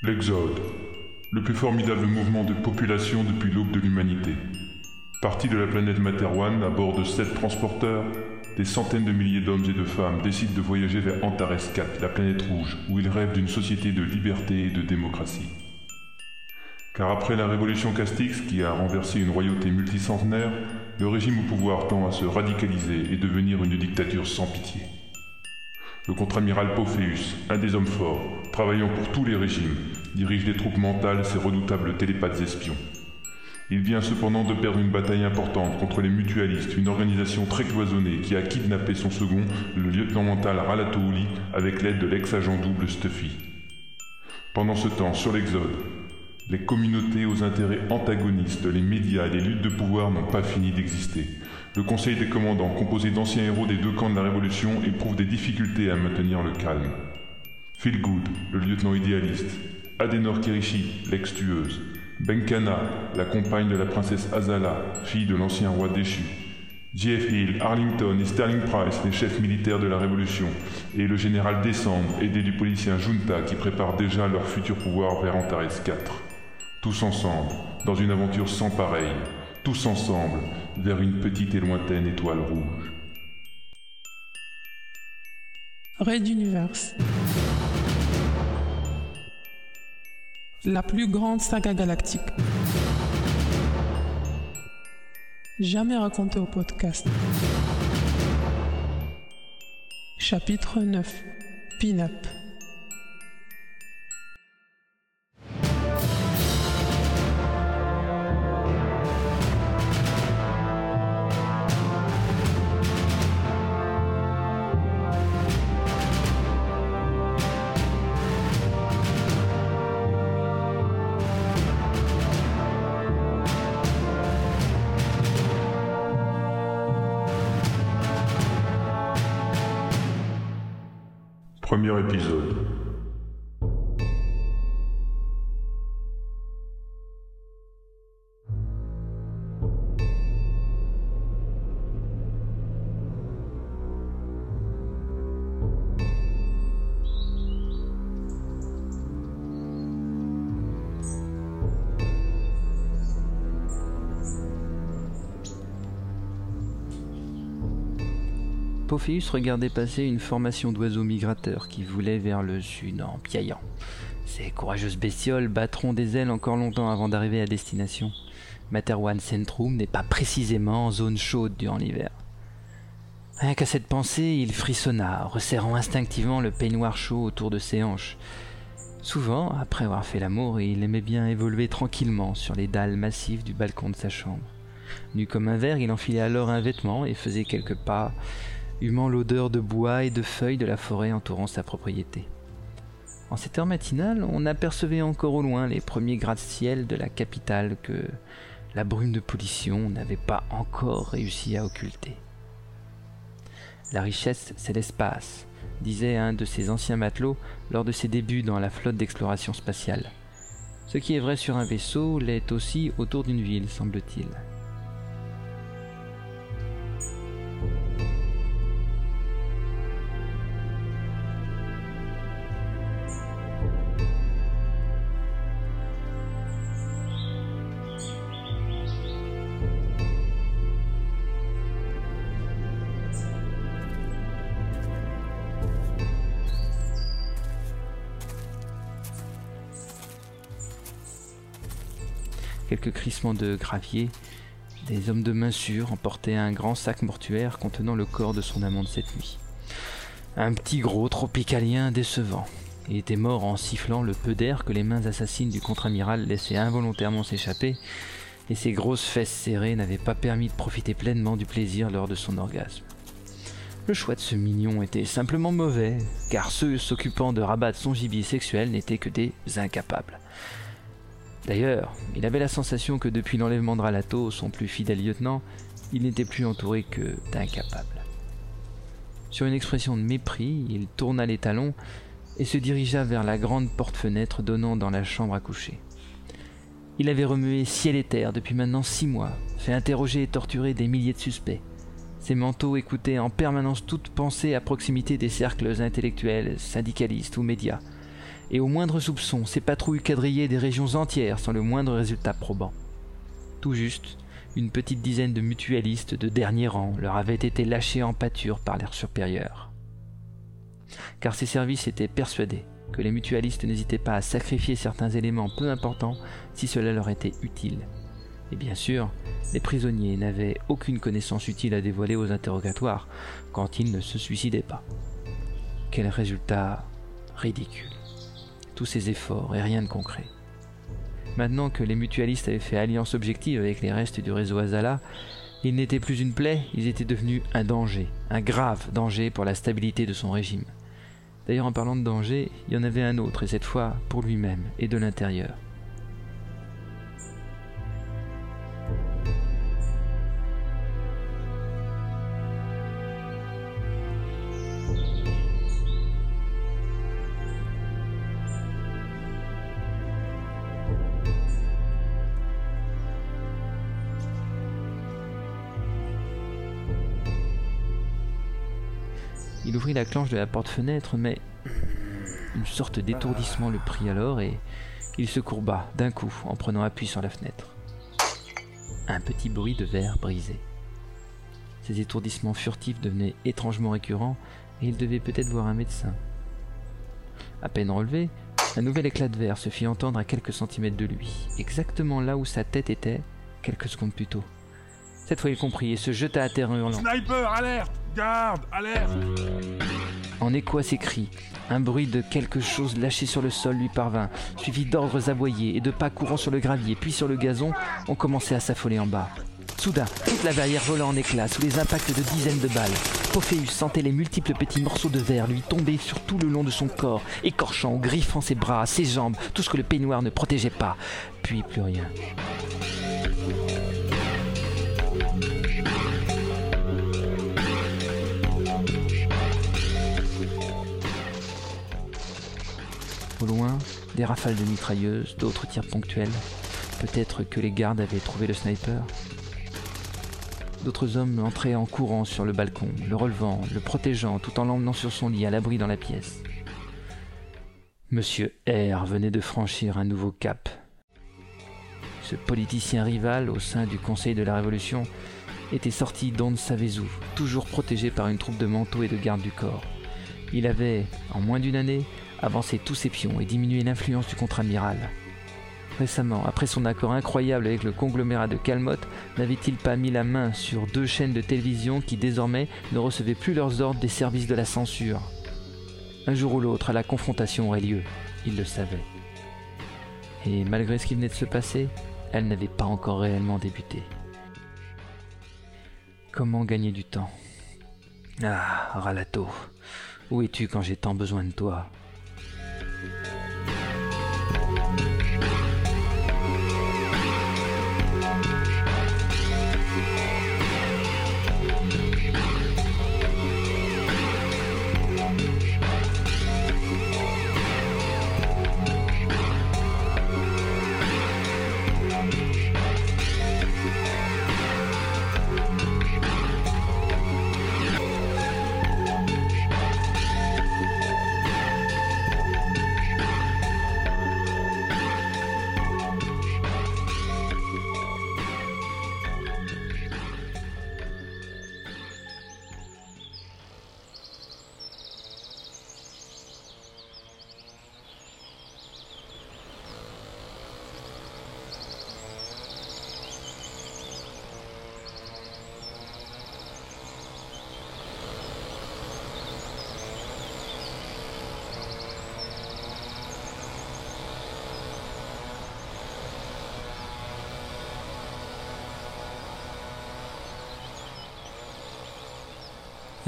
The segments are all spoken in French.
L'Exode, le plus formidable mouvement de population depuis l'aube de l'humanité. Parti de la planète Materwan à bord de sept transporteurs, des centaines de milliers d'hommes et de femmes décident de voyager vers Antares 4, la planète rouge, où ils rêvent d'une société de liberté et de démocratie. Car après la révolution Castix, qui a renversé une royauté multicentenaire, le régime au pouvoir tend à se radicaliser et devenir une dictature sans pitié. Le contre-amiral Pophéus, un des hommes forts, travaillant pour tous les régimes, dirige les troupes mentales, ces redoutables télépathes espions. Il vient cependant de perdre une bataille importante contre les mutualistes, une organisation très cloisonnée qui a kidnappé son second, le lieutenant mental Ralatouli, avec l'aide de l'ex-agent double Stuffy. Pendant ce temps, sur l'Exode, les communautés aux intérêts antagonistes, les médias et les luttes de pouvoir n'ont pas fini d'exister. Le Conseil des commandants, composé d'anciens héros des deux camps de la Révolution, éprouve des difficultés à maintenir le calme. Philgood, le lieutenant idéaliste, Adenor Kirishi, l'ex-tueuse, Benkana, la compagne de la princesse Azala, fille de l'ancien roi déchu, Jeff Hill, Arlington et Sterling Price, les chefs militaires de la Révolution, et le général Décembre, aidé du policier Junta qui prépare déjà leur futur pouvoir vers Antares 4. Tous ensemble, dans une aventure sans pareille, tous ensemble, vers une petite et lointaine étoile rouge. Red d'univers. La plus grande saga galactique. Jamais racontée au podcast. Chapitre 9. Pin-up. Regardait passer une formation d'oiseaux migrateurs qui voulaient vers le sud en piaillant. Ces courageuses bestioles battront des ailes encore longtemps avant d'arriver à destination. Materwan Centrum n'est pas précisément en zone chaude durant l'hiver. Rien qu'à cette pensée, il frissonna, resserrant instinctivement le peignoir chaud autour de ses hanches. Souvent, après avoir fait l'amour, il aimait bien évoluer tranquillement sur les dalles massives du balcon de sa chambre. Nu comme un verre, il enfilait alors un vêtement et faisait quelques pas humant l'odeur de bois et de feuilles de la forêt entourant sa propriété. En cette heure matinale, on apercevait encore au loin les premiers gratte-ciel de la capitale que la brume de pollution n'avait pas encore réussi à occulter. La richesse, c'est l'espace, disait un de ses anciens matelots lors de ses débuts dans la flotte d'exploration spatiale. Ce qui est vrai sur un vaisseau l'est aussi autour d'une ville, semble-t-il. Quelques crissements de gravier, des hommes de main sûre emportaient un grand sac mortuaire contenant le corps de son amant de cette nuit. Un petit gros tropicalien décevant. Il était mort en sifflant le peu d'air que les mains assassines du contre-amiral laissaient involontairement s'échapper, et ses grosses fesses serrées n'avaient pas permis de profiter pleinement du plaisir lors de son orgasme. Le choix de ce mignon était simplement mauvais, car ceux s'occupant de rabattre son gibier sexuel n'étaient que des incapables. D'ailleurs, il avait la sensation que depuis l'enlèvement de Ralato, son plus fidèle lieutenant, il n'était plus entouré que d'incapables. Sur une expression de mépris, il tourna les talons et se dirigea vers la grande porte-fenêtre donnant dans la chambre à coucher. Il avait remué ciel et terre depuis maintenant six mois, fait interroger et torturer des milliers de suspects. Ses manteaux écoutaient en permanence toute pensée à proximité des cercles intellectuels, syndicalistes ou médias, et au moindre soupçon, ces patrouilles quadrillaient des régions entières sans le moindre résultat probant. Tout juste, une petite dizaine de mutualistes de dernier rang leur avaient été lâchés en pâture par leurs supérieurs. Car ces services étaient persuadés que les mutualistes n'hésitaient pas à sacrifier certains éléments peu importants si cela leur était utile. Et bien sûr, les prisonniers n'avaient aucune connaissance utile à dévoiler aux interrogatoires quand ils ne se suicidaient pas. Quel résultat ridicule. Tous ces efforts et rien de concret. Maintenant que les mutualistes avaient fait alliance objective avec les restes du réseau Azala, ils n'étaient plus une plaie, ils étaient devenus un danger, un grave danger pour la stabilité de son régime. D'ailleurs, en parlant de danger, il y en avait un autre, et cette fois pour lui-même et de l'intérieur. Il ouvrit la clenche de la porte-fenêtre, mais une sorte d'étourdissement le prit alors et il se courba d'un coup en prenant appui sur la fenêtre. Un petit bruit de verre brisé. Ces étourdissements furtifs devenaient étrangement récurrents et il devait peut-être voir un médecin. À peine relevé, un nouvel éclat de verre se fit entendre à quelques centimètres de lui, exactement là où sa tête était quelques secondes plus tôt. Cette fois il comprit et se jeta à terre en hurlant. Sniper, alerte Garde, alerte En écho à ses cris, un bruit de quelque chose lâché sur le sol lui parvint, suivi d'ordres aboyés et de pas courant sur le gravier, puis sur le gazon, on commençait à s'affoler en bas. Soudain, toute la barrière vola en éclats sous les impacts de dizaines de balles. Pophéus sentait les multiples petits morceaux de verre lui tomber sur tout le long de son corps, écorchant ou griffant ses bras, ses jambes, tout ce que le peignoir ne protégeait pas. Puis plus rien. Au loin, des rafales de mitrailleuses, d'autres tirs ponctuels. Peut-être que les gardes avaient trouvé le sniper. D'autres hommes entraient en courant sur le balcon, le relevant, le protégeant, tout en l'emmenant sur son lit à l'abri dans la pièce. Monsieur R venait de franchir un nouveau cap. Ce politicien rival au sein du Conseil de la Révolution était sorti d'on ne toujours protégé par une troupe de manteaux et de gardes du corps. Il avait, en moins d'une année, avancé tous ses pions et diminué l'influence du contre-amiral. Récemment, après son accord incroyable avec le conglomérat de Calmotte, n'avait-il pas mis la main sur deux chaînes de télévision qui désormais ne recevaient plus leurs ordres des services de la censure? Un jour ou l'autre, la confrontation aurait lieu, il le savait. Et malgré ce qui venait de se passer, elle n'avait pas encore réellement débuté. Comment gagner du temps? Ah, Ralato, où es-tu quand j'ai tant besoin de toi?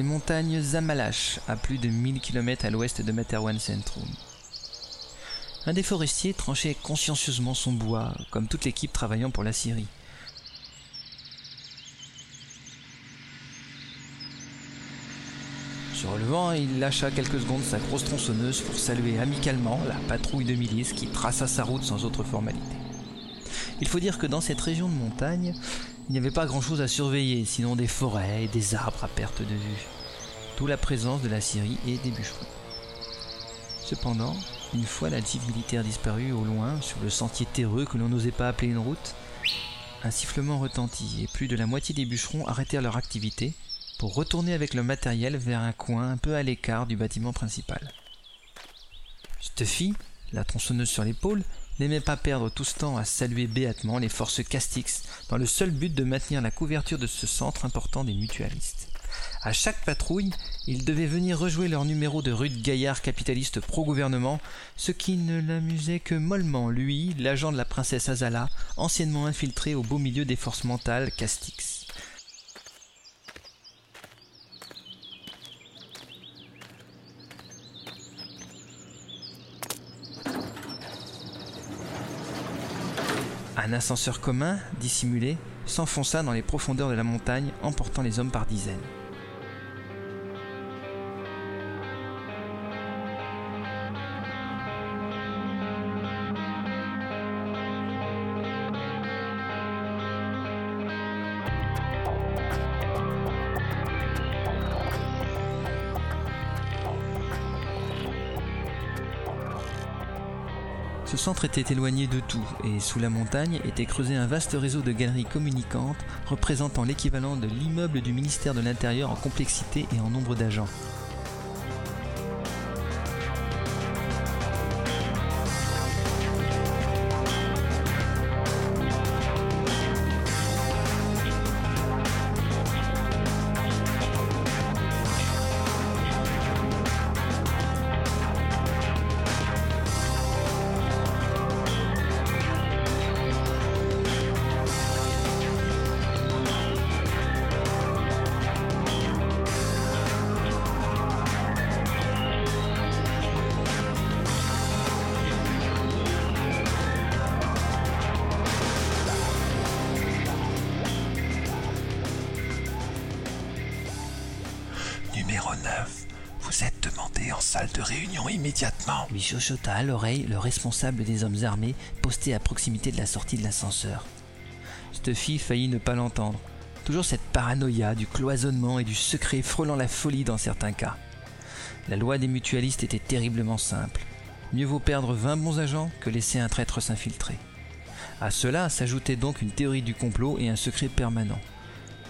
Montagnes Zamalash, à plus de 1000 km à l'ouest de Materwan Centrum. Un des forestiers tranchait consciencieusement son bois, comme toute l'équipe travaillant pour la Syrie. Se relevant, il lâcha quelques secondes sa grosse tronçonneuse pour saluer amicalement la patrouille de milices qui traça sa route sans autre formalité. Il faut dire que dans cette région de montagne, il n'y avait pas grand-chose à surveiller, sinon des forêts et des arbres à perte de vue. D'où la présence de la Syrie et des bûcherons. Cependant, Une fois la jeep militaire disparue au loin, sur le sentier terreux que l'on n'osait pas appeler une route, un sifflement retentit et plus de la moitié des bûcherons arrêtèrent leur activité pour retourner avec le matériel vers un coin un peu à l'écart du bâtiment principal. Stuffy, la tronçonneuse sur l'épaule, n'aimait pas perdre tout ce temps à saluer béatement les forces Castix dans le seul but de maintenir la couverture de ce centre important des mutualistes. À chaque patrouille, ils devaient venir rejouer leur numéro de rude gaillard capitaliste pro-gouvernement, ce qui ne l'amusait que mollement, lui, l'agent de la princesse Azala, anciennement infiltré au beau milieu des forces mentales Castix. Un ascenseur commun, dissimulé, s'enfonça dans les profondeurs de la montagne, emportant les hommes par dizaines. Centre était éloigné de tout et sous la montagne était creusé un vaste réseau de galeries communicantes représentant l'équivalent de l'immeuble du ministère de l'Intérieur en complexité et en nombre d'agents. Réunion immédiatement. Lui chuchota à l'oreille le responsable des hommes armés posté à proximité de la sortie de l'ascenseur. Stuffy faillit ne pas l'entendre. Toujours cette paranoïa du cloisonnement et du secret frôlant la folie dans certains cas. La loi des mutualistes était terriblement simple. Mieux vaut perdre 20 bons agents que laisser un traître s'infiltrer. À cela s'ajoutait donc une théorie du complot et un secret permanent.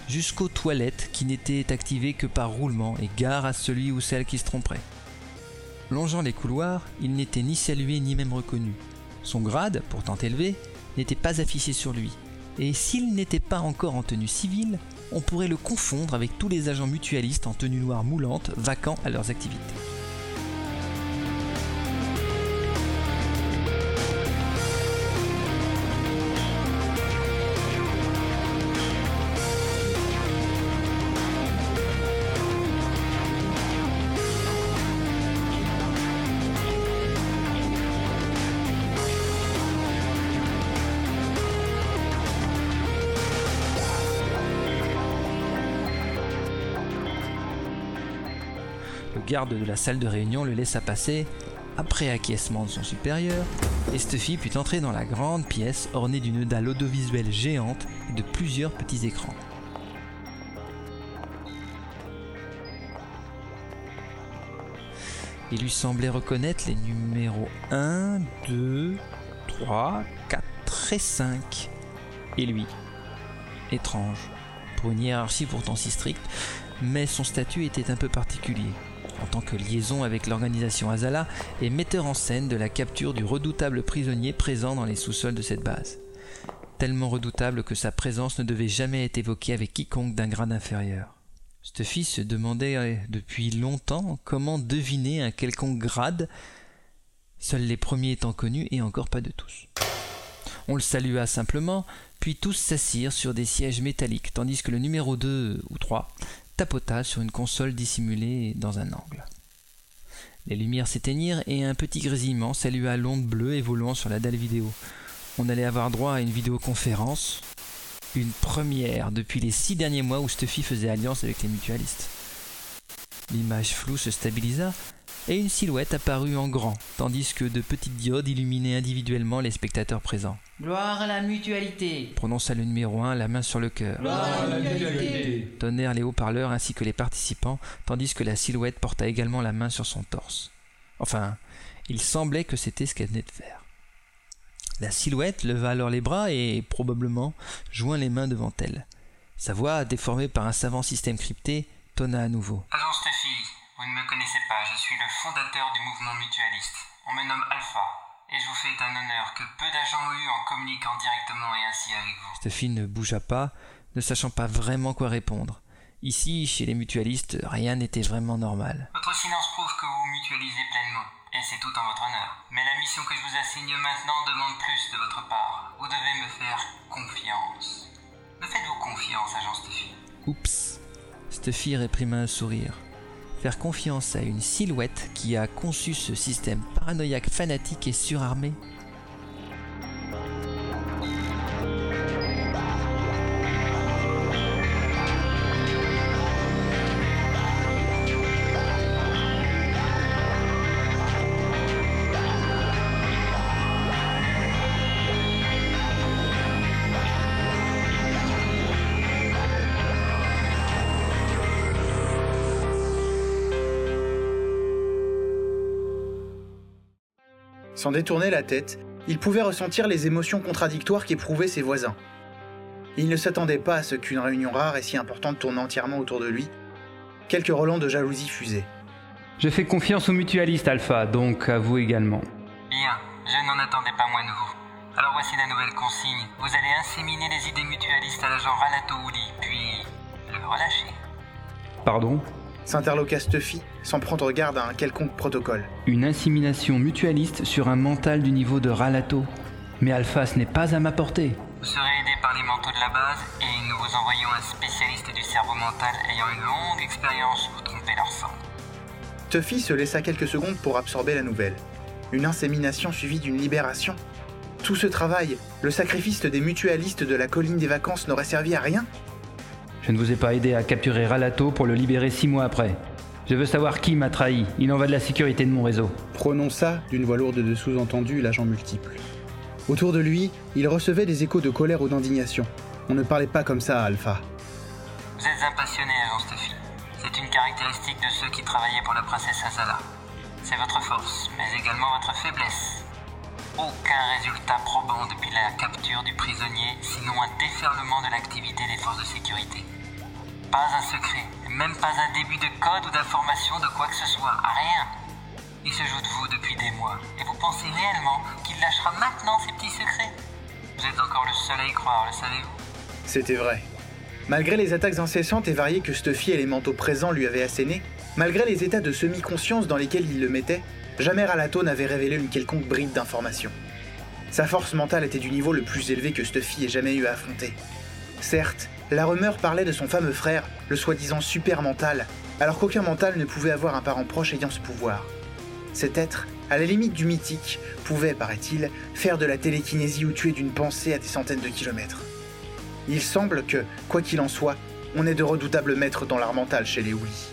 Jusqu'aux toilettes qui n'étaient activées que par roulement et gare à celui ou celle qui se tromperait. Longeant les couloirs, il n'était ni salué ni même reconnu. Son grade, pourtant élevé, n'était pas affiché sur lui. Et s'il n'était pas encore en tenue civile, on pourrait le confondre avec tous les agents mutualistes en tenue noire moulante, vacants à leurs activités. Garde de la salle de réunion le laissa passer, après acquiescement de son supérieur, et Stuffy put entrer dans la grande pièce ornée d'une dalle audiovisuelle géante et de plusieurs petits écrans. Il lui semblait reconnaître les numéros 1, 2, 3, 4 et 5. Et lui. Étrange. Pour une hiérarchie pourtant si stricte, mais son statut était un peu particulier en tant que liaison avec l'organisation Azala et metteur en scène de la capture du redoutable prisonnier présent dans les sous-sols de cette base. Tellement redoutable que sa présence ne devait jamais être évoquée avec quiconque d'un grade inférieur. Stuffy se demandait depuis longtemps comment deviner un quelconque grade, seuls les premiers étant connus et encore pas de tous. On le salua simplement, puis tous s'assirent sur des sièges métalliques, tandis que le numéro 2 ou 3 tapota sur une console dissimulée dans un angle. Les lumières s'éteignirent et un petit grésillement salua l'onde bleue évoluant sur la dalle vidéo. On allait avoir droit à une vidéoconférence, une première depuis les six derniers mois où Stuffy faisait alliance avec les mutualistes. L'image floue se stabilisa et une silhouette apparut en grand, tandis que de petites diodes illuminaient individuellement les spectateurs présents. Gloire à la mutualité. Prononça le numéro 1, la main sur le cœur. Gloire à la mutualité. Tonnèrent les haut-parleurs ainsi que les participants, tandis que la silhouette porta également la main sur son torse. Enfin, il semblait que c'était ce qu'elle venait de faire. La silhouette leva alors les bras et, probablement, joint les mains devant elle. Sa voix, déformée par un savant système crypté, tonna à nouveau. Agent Stuffy, vous ne me connaissez pas, je suis le fondateur du mouvement mutualiste. On me nomme Alpha, et je vous fais un honneur que peu d'agents ont eu en communiquant directement et ainsi avec vous. Stuffy ne bougea pas, ne sachant pas vraiment quoi répondre. Ici, chez les mutualistes, rien n'était vraiment normal. Votre silence prouve que vous mutualisez pleinement, et c'est tout en votre honneur. Mais la mission que je vous assigne maintenant demande plus de votre part. Vous devez me faire confiance. Me faites-vous confiance, agent Stuffy Oups. Stuffy réprima un sourire. Faire confiance à une silhouette qui a conçu ce système paranoïaque fanatique et surarmé Sans détourner la tête, il pouvait ressentir les émotions contradictoires qu'éprouvaient ses voisins. Il ne s'attendait pas à ce qu'une réunion rare et si importante tourne entièrement autour de lui. Quelques relents de jalousie fusaient. Je fais confiance aux mutualistes, Alpha, donc à vous également. Bien, je n'en attendais pas moins de vous. Alors voici la nouvelle consigne. Vous allez inséminer les idées mutualistes à l'agent Ralato Uli, puis le relâcher. Pardon? S'interloqua Stuffy sans prendre garde à un quelconque protocole? Une insémination mutualiste sur un mental du niveau de Ralato. Mais Alpha, ce n'est pas à ma portée. Vous serez aidé par les manteaux de la base et nous vous envoyons un spécialiste du cerveau mental ayant une longue expérience pour tromper leur sang. Stuffy se laissa quelques secondes pour absorber la nouvelle. Une insémination suivie d'une libération. Tout ce travail, le sacrifice des mutualistes de la colline des vacances n'aurait servi à rien Je ne vous ai pas aidé à capturer Ralato pour le libérer six mois après. Je veux savoir qui m'a trahi. Il en va de la sécurité de mon réseau. prononça d'une voix lourde de sous-entendu l'agent multiple. Autour de lui, il recevait des échos de colère ou d'indignation. On ne parlait pas comme ça à Alpha. Vous êtes un passionné, agent Stuffy. C'est une caractéristique de ceux qui travaillaient pour la princesse Azala. C'est votre force, mais également votre faiblesse. Aucun résultat probant depuis la capture du prisonnier, sinon un déferlement de l'activité des forces de sécurité. Pas un secret, même pas un début de code ou d'information de quoi que ce soit, rien. Il se joue de vous depuis des mois, et vous pensez réellement qu'il lâchera maintenant ses petits secrets? Vous êtes encore le seul à y croire, le savez-vous? C'était vrai. Malgré les attaques incessantes et variées que Stuffy et les manteaux présents lui avaient assénées, malgré les états de semi-conscience dans lesquels il le mettait, jamais Ralato n'avait révélé une quelconque bride d'information. Sa force mentale était du niveau le plus élevé que Stuffy ait jamais eu à affronter. Certes, la rumeur parlait de son fameux frère, le soi-disant super mental, alors qu'aucun mental ne pouvait avoir un parent proche ayant ce pouvoir. Cet être, à la limite du mythique, pouvait, paraît-il, faire de la télékinésie ou tuer d'une pensée à des centaines de kilomètres. Il semble que, quoi qu'il en soit, on ait de redoutables maîtres dans l'art mental chez les Ouli.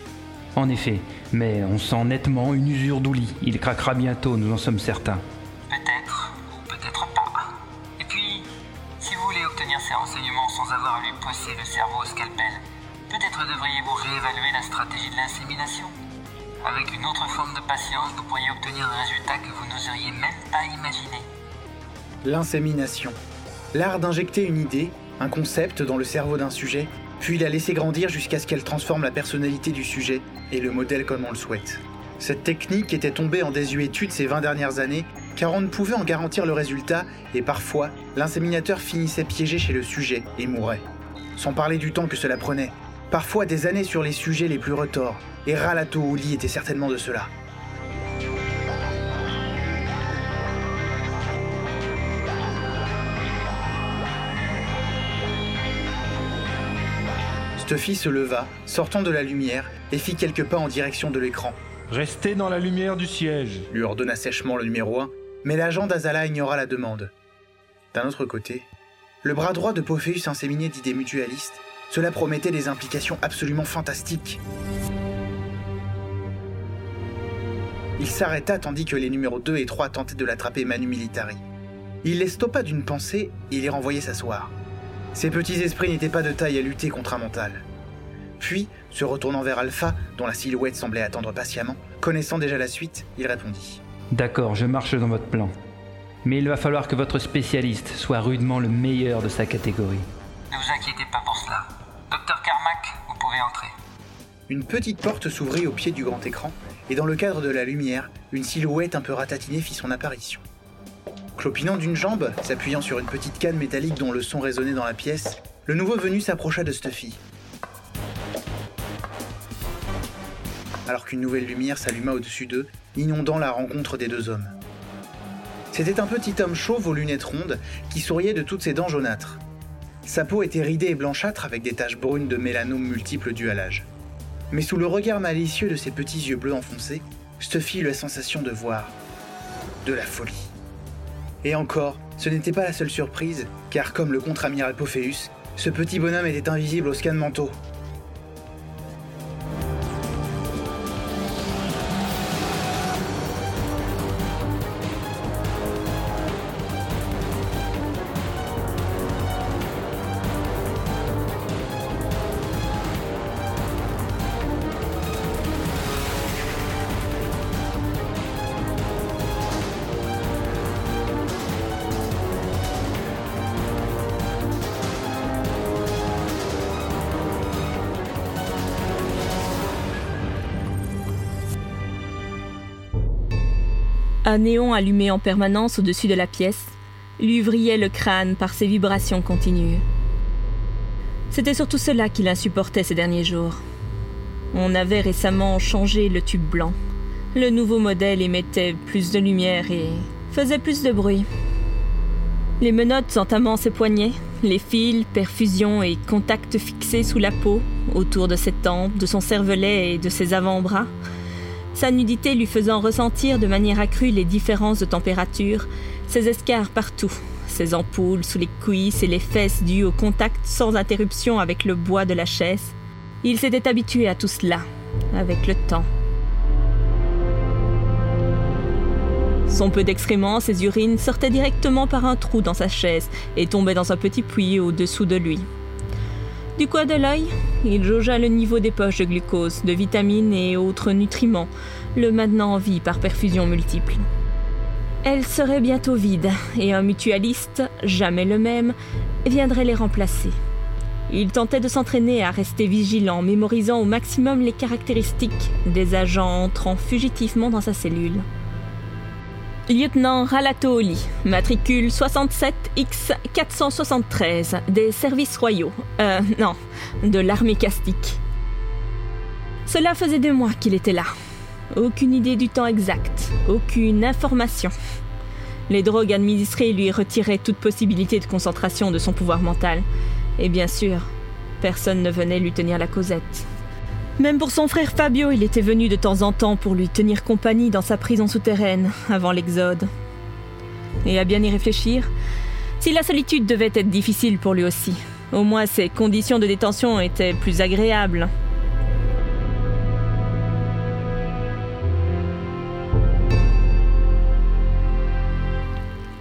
En effet, mais on sent nettement une usure d'Ouli. Il craquera bientôt, nous en sommes certains. Peut-être, ou peut-être pas. Et puis, si vous voulez obtenir ces renseignements sans avoir à lui pousser le cerveau au scalpel, peut-être devriez-vous réévaluer la stratégie de l'insémination. Avec une autre forme de patience, vous pourriez obtenir un résultat que vous n'oseriez même pas imaginer. L'insémination. L'art d'injecter une idée, un concept dans le cerveau d'un sujet, puis la laisser grandir jusqu'à ce qu'elle transforme la personnalité du sujet et le modèle comme on le souhaite. Cette technique était tombée en désuétude ces 20 dernières années car on ne pouvait en garantir le résultat et parfois l'inséminateur finissait piégé chez le sujet et mourait. Sans parler du temps que cela prenait. Parfois des années sur les sujets les plus retors, et Ralato Uli était certainement de cela. Stuffy se leva, sortant de la lumière, et fit quelques pas en direction de l'écran. Restez dans la lumière du siège. lui ordonna sèchement le numéro 1, mais l'agent d'Azala ignora la demande. D'un autre côté, le bras droit de Pophéus inséminé d'idées mutualistes, cela promettait des implications absolument fantastiques. Il s'arrêta tandis que les numéros 2 et 3 tentaient de l'attraper Manu Militari. Il les stoppa d'une pensée et les renvoyait s'asseoir. Ces petits esprits n'étaient pas de taille à lutter contre un mental. Puis, se retournant vers Alpha, dont la silhouette semblait attendre patiemment, Connaissant déjà la suite, il répondit. D'accord, je marche dans votre plan. Mais il va falloir que votre spécialiste soit rudement le meilleur de sa catégorie. Ne vous inquiétez pas pour cela. Docteur Carmack, vous pouvez entrer. Une petite porte s'ouvrit au pied du grand écran, et dans le cadre de la lumière, une silhouette un peu ratatinée fit son apparition. Clopinant d'une jambe, s'appuyant sur une petite canne métallique dont le son résonnait dans la pièce, le nouveau venu s'approcha de Stuffy. Alors qu'une nouvelle lumière s'alluma au-dessus d'eux, inondant la rencontre des deux hommes. C'était un petit homme chauve aux lunettes rondes qui souriait de toutes ses dents jaunâtres. Sa peau était ridée et blanchâtre avec des taches brunes de mélanome multiples dues à l'âge. Mais sous le regard malicieux de ses petits yeux bleus enfoncés, Stuffy eut la sensation de voir de la folie. Et encore, ce n'était pas la seule surprise, car comme le contre-amiral Pophéus, ce petit bonhomme était invisible au scan manteau. Néon allumé en permanence au-dessus de la pièce lui vrillait le crâne par ses vibrations continues. C'était surtout cela qu'il insupportait ces derniers jours. On avait récemment changé le tube blanc. Le nouveau modèle émettait plus de lumière et faisait plus de bruit. Les menottes entamant ses poignets, les fils, perfusions et contacts fixés sous la peau, autour de ses tempes, de son cervelet et de ses avant-bras, sa nudité lui faisant ressentir de manière accrue les différences de température, ses escarres partout, ses ampoules sous les cuisses et les fesses dues au contact sans interruption avec le bois de la chaise. Il s'était habitué à tout cela, avec le temps. Son peu d'excréments, ses urines sortaient directement par un trou dans sa chaise et tombaient dans un petit puits au-dessous de lui. Du coin de l'œil, il jaugea le niveau des poches de glucose, de vitamines et autres nutriments, le maintenant en vie par perfusion multiple. Elles seraient bientôt vides, et un mutualiste, jamais le même, viendrait les remplacer. Il tentait de s'entraîner à rester vigilant, mémorisant au maximum les caractéristiques des agents entrant fugitivement dans sa cellule. Lieutenant Ralatoli, matricule 67X473, des services royaux. Euh, non, de l'armée castique. Cela faisait deux mois qu'il était là. Aucune idée du temps exact, aucune information. Les drogues administrées lui retiraient toute possibilité de concentration de son pouvoir mental. Et bien sûr, personne ne venait lui tenir la causette. Même pour son frère Fabio, il était venu de temps en temps pour lui tenir compagnie dans sa prison souterraine, avant l'exode. Et à bien y réfléchir, si la solitude devait être difficile pour lui aussi, au moins ses conditions de détention étaient plus agréables.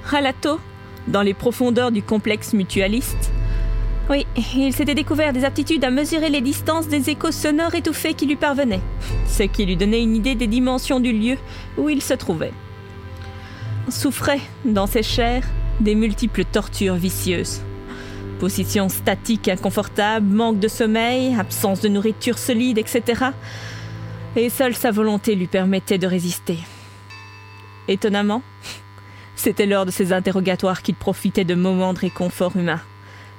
Ralato, dans les profondeurs du complexe mutualiste, oui, il s'était découvert des aptitudes à mesurer les distances des échos sonores étouffés qui lui parvenaient, ce qui lui donnait une idée des dimensions du lieu où il se trouvait. Souffrait, dans ses chairs, des multiples tortures vicieuses. Position statique inconfortable, manque de sommeil, absence de nourriture solide, etc. Et seule sa volonté lui permettait de résister. Étonnamment, c'était lors de ces interrogatoires qu'il profitait de moments de réconfort humain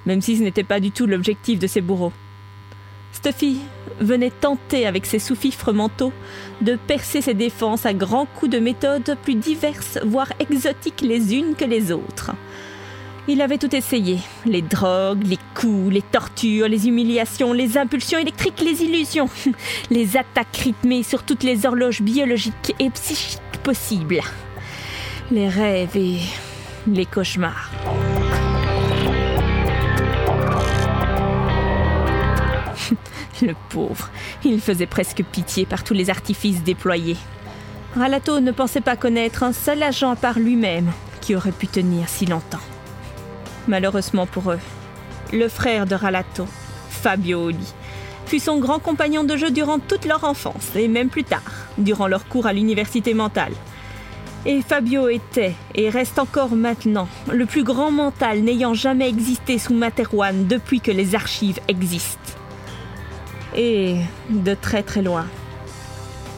même si ce n'était pas du tout l'objectif de ses bourreaux. Stuffy venait tenter avec ses sous-fifres de percer ses défenses à grands coups de méthodes plus diverses, voire exotiques les unes que les autres. Il avait tout essayé. Les drogues, les coups, les tortures, les humiliations, les impulsions électriques, les illusions, les attaques rythmées sur toutes les horloges biologiques et psychiques possibles. Les rêves et les cauchemars. Le pauvre, il faisait presque pitié par tous les artifices déployés. Ralato ne pensait pas connaître un seul agent à part lui-même qui aurait pu tenir si longtemps. Malheureusement pour eux, le frère de Ralato, Fabio Oli, fut son grand compagnon de jeu durant toute leur enfance et même plus tard, durant leur cours à l'université mentale. Et Fabio était, et reste encore maintenant, le plus grand mental n'ayant jamais existé sous Materwan depuis que les archives existent. Et de très très loin.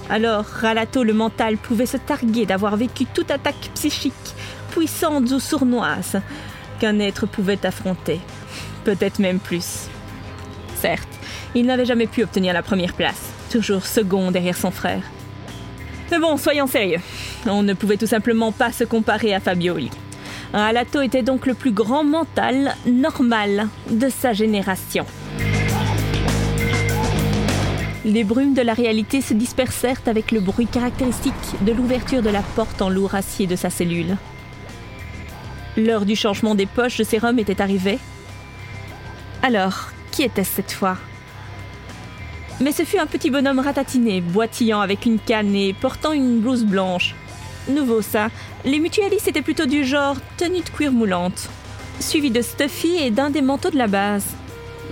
Alors, Ralato le mental pouvait se targuer d'avoir vécu toute attaque psychique, puissante ou sournoise, qu'un être pouvait affronter. Peut-être même plus. Certes, il n'avait jamais pu obtenir la première place, toujours second derrière son frère. Mais bon, soyons sérieux. On ne pouvait tout simplement pas se comparer à Fabioli. Alato était donc le plus grand mental normal de sa génération. Les brumes de la réalité se dispersèrent avec le bruit caractéristique de l'ouverture de la porte en lourd acier de sa cellule. L'heure du changement des poches de sérum était arrivée. Alors, qui était-ce cette fois? Mais ce fut un petit bonhomme ratatiné, boitillant avec une canne et portant une blouse blanche. Nouveau ça, les mutualistes étaient plutôt du genre tenue de cuir moulante, suivi de Stuffy et d'un des manteaux de la base.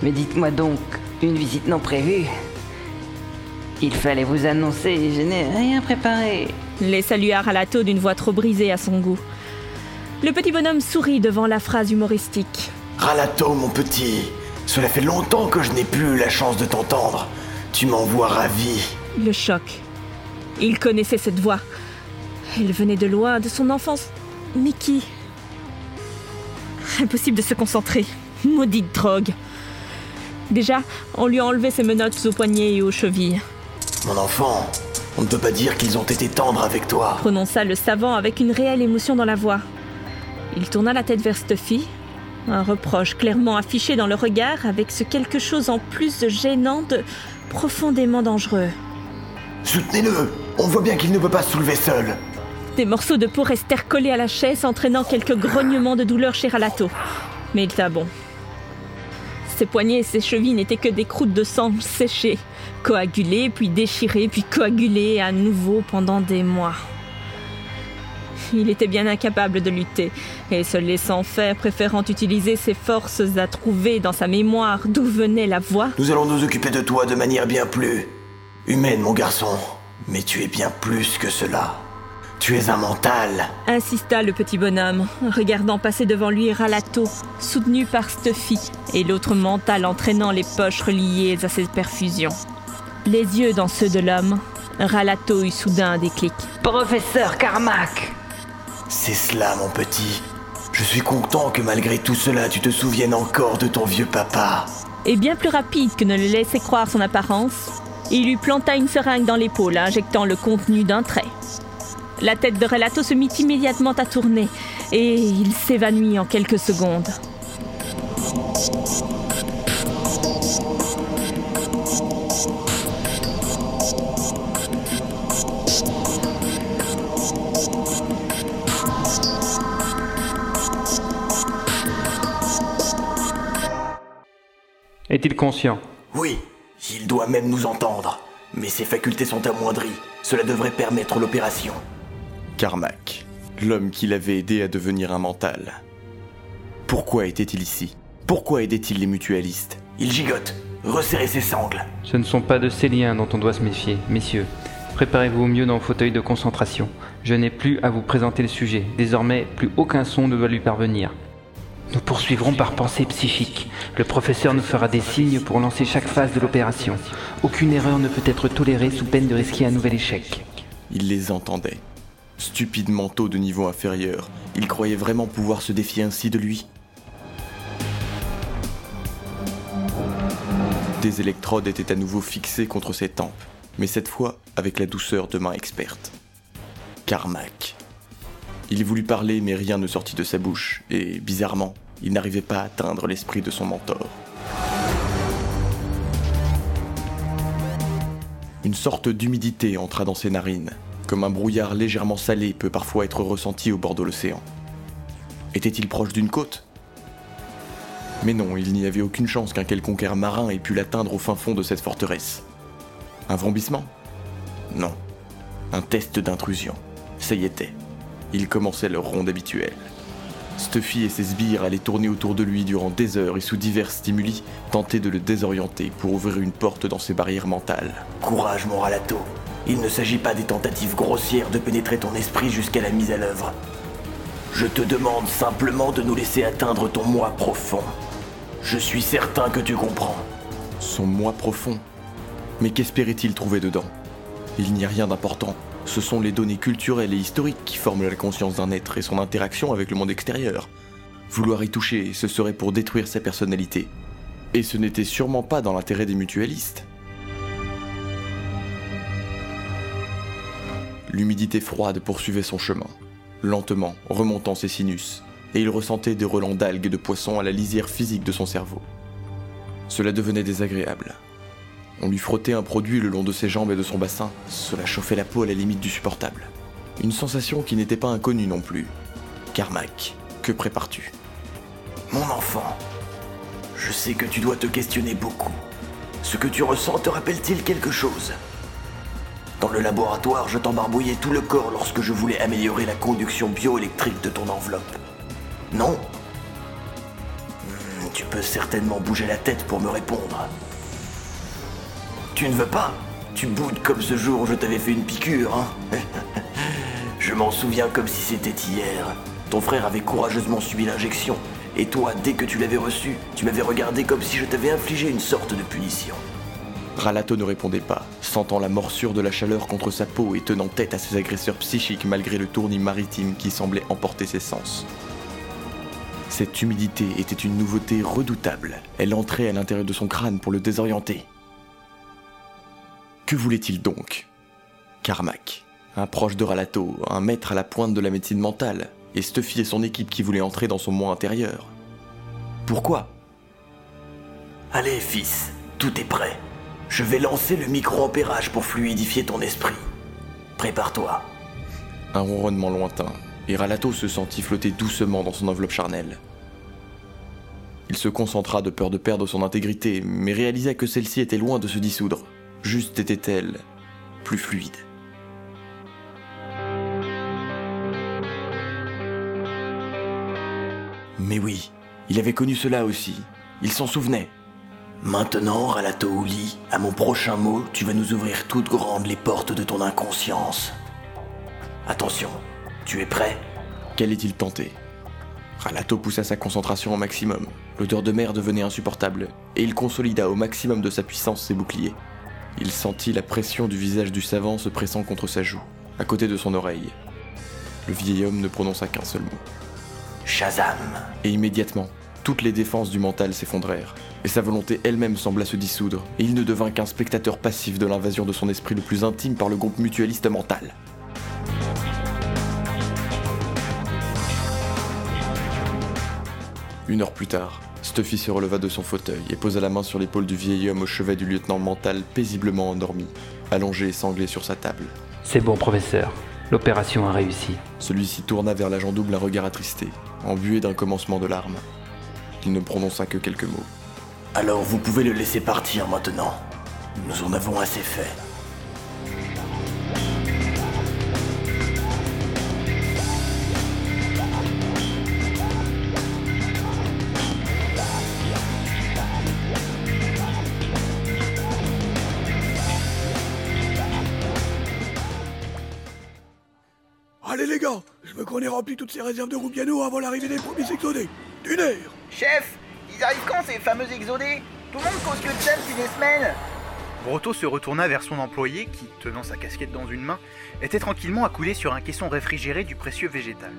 Mais dites-moi donc, une visite non prévue? Il fallait vous annoncer, je n'ai rien préparé. Les salua Ralato d'une voix trop brisée à son goût. Le petit bonhomme sourit devant la phrase humoristique. Ralato, mon petit, cela fait longtemps que je n'ai plus eu la chance de t'entendre. Tu m'envoies ravi. Le choc. Il connaissait cette voix. Elle venait de loin, de son enfance. Mais qui? Impossible de se concentrer. Maudite drogue. Déjà, on lui a enlevé ses menottes aux poignets et aux chevilles. Mon enfant, on ne peut pas dire qu'ils ont été tendres avec toi. Prononça le savant avec une réelle émotion dans la voix. Il tourna la tête vers Stuffy, un reproche clairement affiché dans le regard avec ce quelque chose en plus de gênant, de profondément dangereux. Soutenez-le On voit bien qu'il ne peut pas se soulever seul. Des morceaux de peau restèrent collés à la chaise, entraînant quelques grognements de douleur chez Ralato. Mais il tint bon. Ses poignets et ses chevilles n'étaient que des croûtes de sang séchées, coagulées, puis déchirées, puis coagulées à nouveau pendant des mois. Il était bien incapable de lutter, et se laissant faire, préférant utiliser ses forces à trouver dans sa mémoire d'où venait la voix. Nous allons nous occuper de toi de manière bien plus humaine, mon garçon. Mais tu es bien plus que cela. Tu es un mental. Insista le petit bonhomme, regardant passer devant lui Ralato, soutenu par Stuffy, et l'autre mental entraînant les poches reliées à ses perfusions. Les yeux dans ceux de l'homme, Ralato eut soudain un déclic. Professeur Carmack C'est cela, mon petit. Je suis content que malgré tout cela, tu te souviennes encore de ton vieux papa. Et bien plus rapide que ne le laissait croire son apparence, il lui planta une seringue dans l'épaule, injectant le contenu d'un trait. La tête de Relato se mit immédiatement à tourner et il s'évanouit en quelques secondes. Est-il conscient? Oui, il doit même nous entendre. Mais ses facultés sont amoindries. Cela devrait permettre l'opération. Carmack, l'homme qui l'avait aidé à devenir un mental. Pourquoi était-il ici? Pourquoi aidait-il les mutualistes? Il gigote. Resserrez ses sangles. Ce ne sont pas de ces liens dont on doit se méfier, messieurs. Préparez-vous au mieux dans le fauteuil de concentration. Je n'ai plus à vous présenter le sujet. Désormais, plus aucun son ne doit lui parvenir. Nous poursuivrons par pensée psychique. Le professeur nous fera des signes pour lancer chaque phase de l'opération. Aucune erreur ne peut être tolérée sous peine de risquer un nouvel échec. Il les entendait. Stupide manteau de niveau inférieur. Il croyait vraiment pouvoir se défier ainsi de lui. Des électrodes étaient à nouveau fixées contre ses tempes, mais cette fois avec la douceur de main experte. Carmack. Il voulut parler, mais rien ne sortit de sa bouche, et bizarrement, il n'arrivait pas à atteindre l'esprit de son mentor. Une sorte d'humidité entra dans ses narines, comme un brouillard légèrement salé peut parfois être ressenti au bord de l'océan. Était-il proche d'une côte? Mais non, il n'y avait aucune chance qu'un quelconque marin ait pu l'atteindre au fin fond de cette forteresse. Un vrombissement? Non. Un test d'intrusion. Ça y était. Il commençait leur ronde habituelle. Stuffy et ses sbires allaient tourner autour de lui durant des heures et sous divers stimuli, tenter de le désorienter pour ouvrir une porte dans ses barrières mentales. Courage, mon Ralato. Il ne s'agit pas des tentatives grossières de pénétrer ton esprit jusqu'à la mise à l'œuvre. Je te demande simplement de nous laisser atteindre ton moi profond. Je suis certain que tu comprends. Son moi profond? Mais qu'espérait-il trouver dedans? Il n'y a rien d'important. Ce sont les données culturelles et historiques qui forment la conscience d'un être et son interaction avec le monde extérieur. Vouloir y toucher, ce serait pour détruire sa personnalité. Et ce n'était sûrement pas dans l'intérêt des mutualistes. L'humidité froide poursuivait son chemin, lentement remontant ses sinus, et il ressentait des relents d'algues et de poissons à la lisière physique de son cerveau. Cela devenait désagréable. On lui frottait un produit le long de ses jambes et de son bassin, cela chauffait la peau à la limite du supportable. Une sensation qui n'était pas inconnue non plus. Carmack, que prépares-tu? Mon enfant, je sais que tu dois te questionner beaucoup. Ce que tu ressens te rappelle-t-il quelque chose? Dans le laboratoire, je t'embarbouillais tout le corps lorsque je voulais améliorer la conduction bioélectrique de ton enveloppe. Non? Hmm, Tu peux certainement bouger la tête pour me répondre. Tu ne veux pas Tu boudes comme ce jour où je t'avais fait une piqûre, hein Je m'en souviens comme si c'était hier. Ton frère avait courageusement subi l'injection, et toi, dès que tu l'avais reçue, tu m'avais regardé comme si je t'avais infligé une sorte de punition. Ralato ne répondait pas, sentant la morsure de la chaleur contre sa peau et tenant tête à ses agresseurs psychiques malgré le tournis maritime qui semblait emporter ses sens. Cette humidité était une nouveauté redoutable. Elle entrait à l'intérieur de son crâne pour le désorienter. Que voulait-il donc? Carmack, un proche de Ralato, un maître à la pointe de la médecine mentale, et Stuffy et son équipe qui voulaient entrer dans son moi intérieur. Pourquoi? Allez, fils, tout est prêt. Je vais lancer le micro-ampérage pour fluidifier ton esprit. Prépare-toi. Un ronronnement lointain, et Ralato se sentit flotter doucement dans son enveloppe charnelle. Il se concentra de peur de perdre son intégrité, mais réalisa que celle-ci était loin de se dissoudre. Juste était-elle plus fluide. Mais oui, il avait connu cela aussi. Il s'en souvenait. Maintenant, Ralato Ouli, à mon prochain mot, tu vas nous ouvrir toutes grandes les portes de ton inconscience. Attention, tu es prêt? Qu'allait-il tenter Ralato poussa sa concentration au maximum. L'odeur de mer devenait insupportable, et il consolida au maximum de sa puissance ses boucliers. Il sentit la pression du visage du savant se pressant contre sa joue, à côté de son oreille. Le vieil homme ne prononça qu'un seul mot. Shazam Et immédiatement, toutes les défenses du mental s'effondrèrent, et sa volonté elle-même sembla se dissoudre, et il ne devint qu'un spectateur passif de l'invasion de son esprit le plus intime par le groupe mutualiste mental. Une heure plus tard, Stuffy se releva de son fauteuil et posa la main sur l'épaule du vieil homme au chevet du lieutenant mental paisiblement endormi, allongé et sanglé sur sa table. C'est bon, professeur. L'opération a réussi. Celui-ci tourna vers l'agent double un regard attristé, embué d'un commencement de larmes. Il ne prononça que quelques mots. Alors vous pouvez le laisser partir maintenant. Nous en avons assez fait. Ait rempli toutes ces réserves de Rubiano avant l'arrivée des premiers exodés. D'une heure Chef, ils arrivent quand ces fameux exodés? Tout le monde cause que de ça depuis des semaines Broto se retourna vers son employé qui, tenant sa casquette dans une main, était tranquillement accoudé sur un caisson réfrigéré du précieux végétal.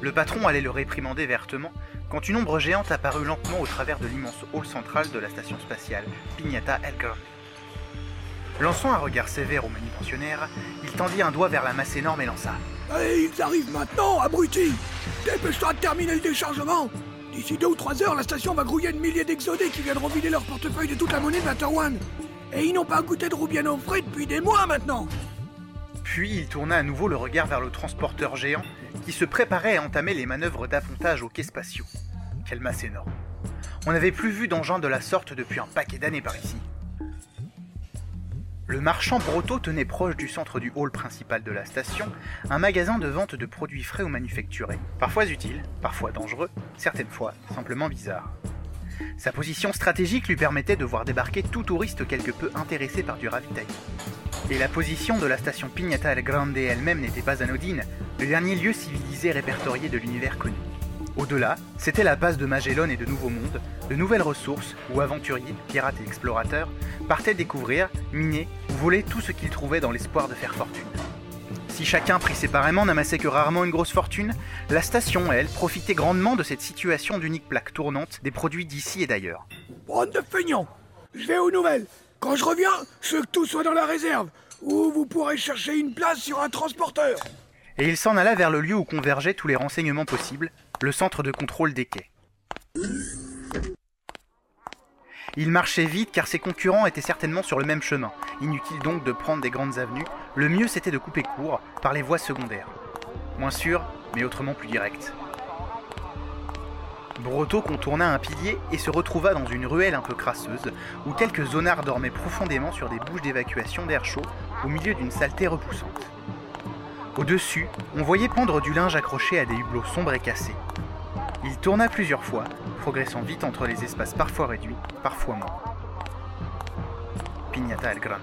Le patron allait le réprimander vertement quand une ombre géante apparut lentement au travers de l'immense hall central de la station spatiale Pignata Elgorn. Lançant un regard sévère au manutentionnaire, il tendit un doigt vers la masse énorme et lança. Ils arrivent maintenant, abruti Dépêche-toi de terminer le déchargement D'ici deux ou trois heures, la station va grouiller de milliers d'exodés qui viendront vider leur portefeuille de toute la monnaie de. Et ils n'ont pas goûté de Rubiano frais depuis des mois maintenant Puis il tourna à nouveau le regard vers le transporteur géant qui se préparait à entamer les manœuvres d'appontage aux quais spatiaux. Quelle masse énorme. On n'avait plus vu d'engin de la sorte depuis un paquet d'années par ici. Le marchand Brotto tenait proche du centre du hall principal de la station un magasin de vente de produits frais ou manufacturés, parfois utiles, parfois dangereux, certaines fois simplement bizarres. Sa position stratégique lui permettait de voir débarquer tout touriste quelque peu intéressé par du ravitaillement. Et la position de la station Pignata El Grande elle-même n'était pas anodine, le dernier lieu civilisé répertorié de l'univers connu. Au-delà, c'était la base de Magellan et de Nouveau Monde, de nouvelles ressources où aventuriers, pirates et explorateurs partaient découvrir, miner ou voler tout ce qu'ils trouvaient dans l'espoir de faire fortune. Si chacun pris séparément n'amassait que rarement une grosse fortune, la station, elle, profitait grandement de cette situation d'unique plaque tournante des produits d'ici et d'ailleurs. Bande de feignants Je vais aux nouvelles. Quand je reviens, je veux que tout soit dans la réserve, où vous pourrez chercher une place sur un transporteur. Et il s'en alla vers le lieu où convergeaient tous les renseignements possibles, le centre de contrôle des quais. Il marchait vite car ses concurrents étaient certainement sur le même chemin. Inutile donc de prendre des grandes avenues, le mieux c'était de couper court par les voies secondaires. Moins sûr, mais autrement plus direct. Brotto contourna un pilier et se retrouva dans une ruelle un peu crasseuse, où quelques zonards dormaient profondément sur des bouches d'évacuation d'air chaud au milieu d'une saleté repoussante. Au-dessus, on voyait pendre du linge accroché à des hublots sombres et cassés. Il tourna plusieurs fois, progressant vite entre les espaces parfois réduits, parfois moins. Pignata el Grande.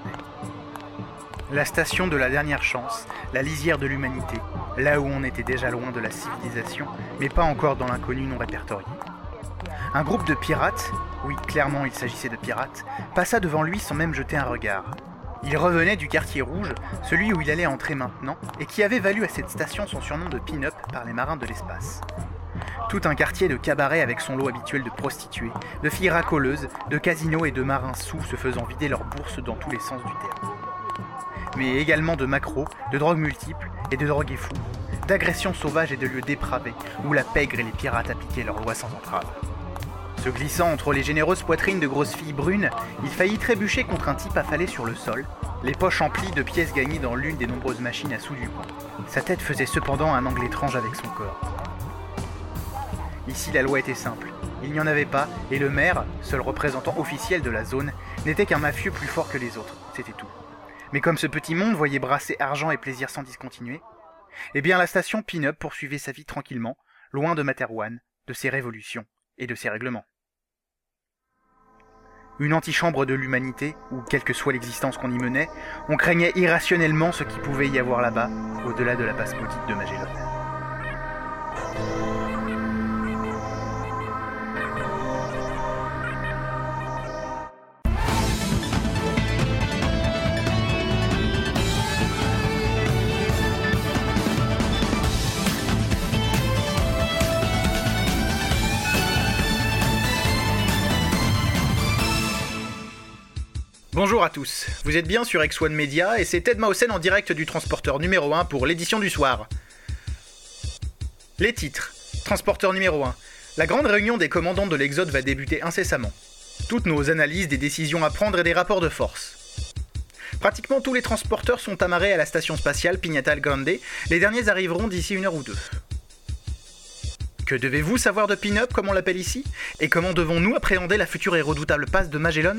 La station de la dernière chance, la lisière de l'humanité, là où on était déjà loin de la civilisation, mais pas encore dans l'inconnu non répertorié. Un groupe de pirates, oui clairement il s'agissait de pirates, passa devant lui sans même jeter un regard. Il revenait du quartier rouge, celui où il allait entrer maintenant, et qui avait valu à cette station son surnom de pin-up par les marins de l'espace. Tout un quartier de cabarets avec son lot habituel de prostituées, de filles racoleuses, de casinos et de marins sous se faisant vider leurs bourses dans tous les sens du terme. Mais également de macros, de drogues multiples et de drogués fous, d'agressions sauvages et de lieux dépravés où la pègre et les pirates appliquaient leurs lois sans entrave. Se glissant entre les généreuses poitrines de grosses filles brunes, il faillit trébucher contre un type affalé sur le sol, les poches emplies de pièces gagnées dans l'une des nombreuses machines à sous du. Sa tête faisait cependant un angle étrange avec son corps. Ici, la loi était simple. Il n'y en avait pas, et le maire, seul représentant officiel de la zone, n'était qu'un mafieux plus fort que les autres, c'était tout. Mais comme ce petit monde voyait brasser argent et plaisir sans discontinuer, eh bien la station Pin-Up poursuivait sa vie tranquillement, loin de Materwan, de ses révolutions et de ses règlements. Une antichambre de l'humanité, où quelle que soit l'existence qu'on y menait, on craignait irrationnellement ce qui pouvait y avoir là-bas, au-delà de la passe maudite de Magellan. Bonjour à tous, vous êtes bien sur X1 Media et c'est Ted Mausen en direct du transporteur numéro 1 pour l'édition du soir. Les titres. Transporteur numéro 1. La grande réunion des commandants de l'Exode va débuter incessamment. Toutes nos analyses, des décisions à prendre et des rapports de force. Pratiquement tous les transporteurs sont amarrés à la station spatiale Pignata Grande, les derniers arriveront d'ici une heure ou deux. Que devez-vous savoir de Pin-Up, comme on l'appelle ici? Et comment devons-nous appréhender la future et redoutable passe de Magellan?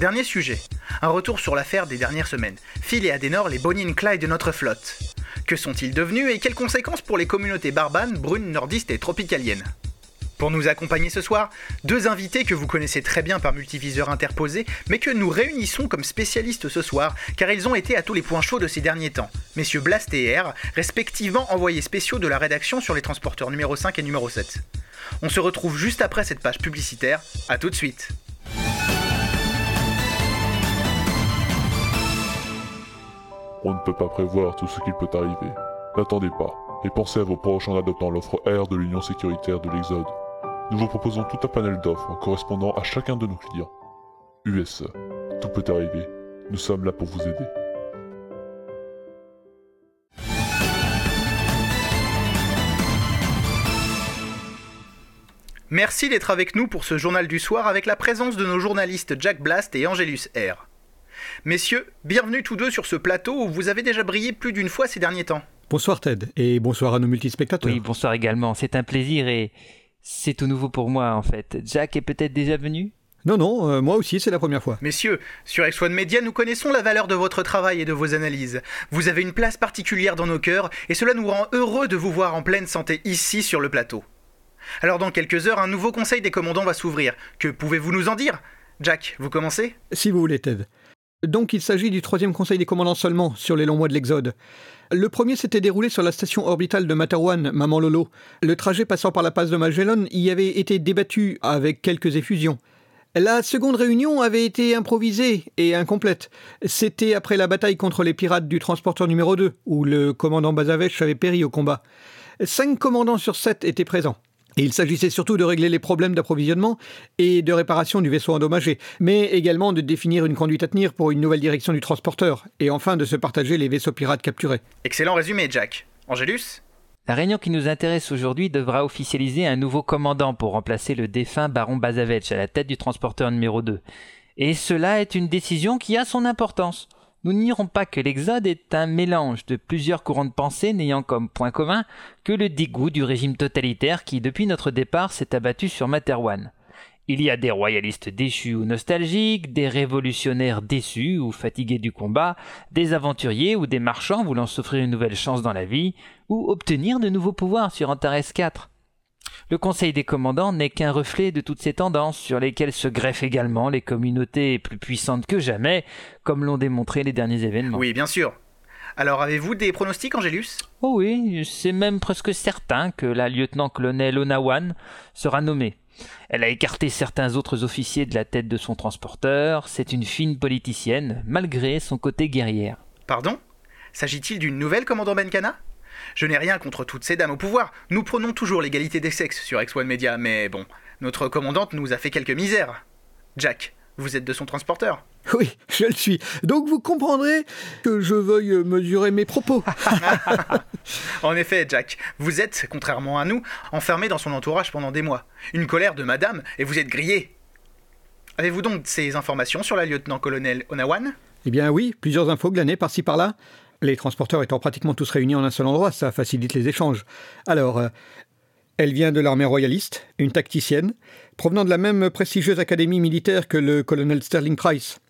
Dernier sujet. Un retour sur l'affaire des dernières semaines. Phil et Adenor, les Bonnie and Clyde de notre flotte. Que sont-ils devenus et quelles conséquences pour les communautés barbanes, brunes, nordistes et tropicaliennes Pour nous accompagner ce soir, deux invités que vous connaissez très bien par multiviseur interposé, mais que nous réunissons comme spécialistes ce soir, car ils ont été à tous les points chauds de ces derniers temps. Messieurs Blast et R, respectivement envoyés spéciaux de la rédaction sur les transporteurs numéro 5 et numéro 7. On se retrouve juste après cette page publicitaire. À tout de suite. On ne peut pas prévoir tout ce qu'il peut arriver. N'attendez pas, et pensez à vos proches en adoptant l'offre R de l'Union sécuritaire de l'Exode. Nous vous proposons tout un panel d'offres correspondant à chacun de nos clients. USE, tout peut arriver. Nous sommes là pour vous aider. Merci d'être avec nous pour ce journal du soir avec la présence de nos journalistes Jack Blast et Angelus R. Messieurs, bienvenue tous deux sur ce plateau où vous avez déjà brillé plus d'une fois ces derniers temps. Bonsoir Ted, et bonsoir à nos multispectateurs. Oui, bonsoir également, c'est un plaisir et c'est tout nouveau pour moi en fait. Jack est peut-être déjà venu? Non, non, euh, moi aussi, c'est la première fois. Messieurs, sur X1 Media, nous connaissons la valeur de votre travail et de vos analyses. Vous avez une place particulière dans nos cœurs, et cela nous rend heureux de vous voir en pleine santé ici sur le plateau. Alors dans quelques heures, un nouveau conseil des commandants va s'ouvrir. Que pouvez-vous nous en dire? Jack, vous commencez? Si vous voulez, Ted. Donc il s'agit du troisième conseil des commandants seulement sur les longs mois de l'Exode. Le premier s'était déroulé sur la station orbitale de Materwan, Maman Lolo. Le trajet passant par la passe de Magellan y avait été débattu avec quelques effusions. La seconde réunion avait été improvisée et incomplète. C'était après la bataille contre les pirates du transporteur numéro 2, où le commandant Bazavech avait péri au combat. Cinq commandants sur sept étaient présents. Et il s'agissait surtout de régler les problèmes d'approvisionnement et de réparation du vaisseau endommagé, mais également de définir une conduite à tenir pour une nouvelle direction du transporteur, et enfin de se partager les vaisseaux pirates capturés. Excellent résumé, Jack. Angélus La réunion qui nous intéresse aujourd'hui devra officialiser un nouveau commandant pour remplacer le défunt baron Bazavech à la tête du transporteur numéro 2. Et cela est une décision qui a son importance. Nous n'ignorons pas que l'Exode est un mélange de plusieurs courants de pensée n'ayant comme point commun que le dégoût du régime totalitaire qui, depuis notre départ, s'est abattu sur Materwan. Il y a des royalistes déchus ou nostalgiques, des révolutionnaires déçus ou fatigués du combat, des aventuriers ou des marchands voulant s'offrir une nouvelle chance dans la vie, ou obtenir de nouveaux pouvoirs sur Antares 4. Le Conseil des commandants n'est qu'un reflet de toutes ces tendances sur lesquelles se greffent également les communautés plus puissantes que jamais, comme l'ont démontré les derniers événements. Oui, bien sûr. Alors avez-vous des pronostics, Angélus? Oh oui, c'est même presque certain que la lieutenant-colonel Onawan sera nommée. Elle a écarté certains autres officiers de la tête de son transporteur, c'est une fine politicienne, malgré son côté guerrière. Pardon? S'agit-il d'une nouvelle commandant Benkana? Je n'ai rien contre toutes ces dames au pouvoir. Nous prenons toujours l'égalité des sexes sur X1 Media, mais bon, notre commandante nous a fait quelques misères. Jack, vous êtes de son transporteur Oui, je le suis. Donc vous comprendrez que je veuille mesurer mes propos. en effet, Jack, vous êtes, contrairement à nous, enfermé dans son entourage pendant des mois. Une colère de madame, et vous êtes grillé. Avez-vous donc ces informations sur la lieutenant-colonel Onawan? Eh bien oui, plusieurs infos glanées par-ci par-là. Les transporteurs étant pratiquement tous réunis en un seul endroit, ça facilite les échanges. Alors, euh, elle vient de l'armée royaliste, une tacticienne, provenant de la même prestigieuse académie militaire que le colonel Sterling Price.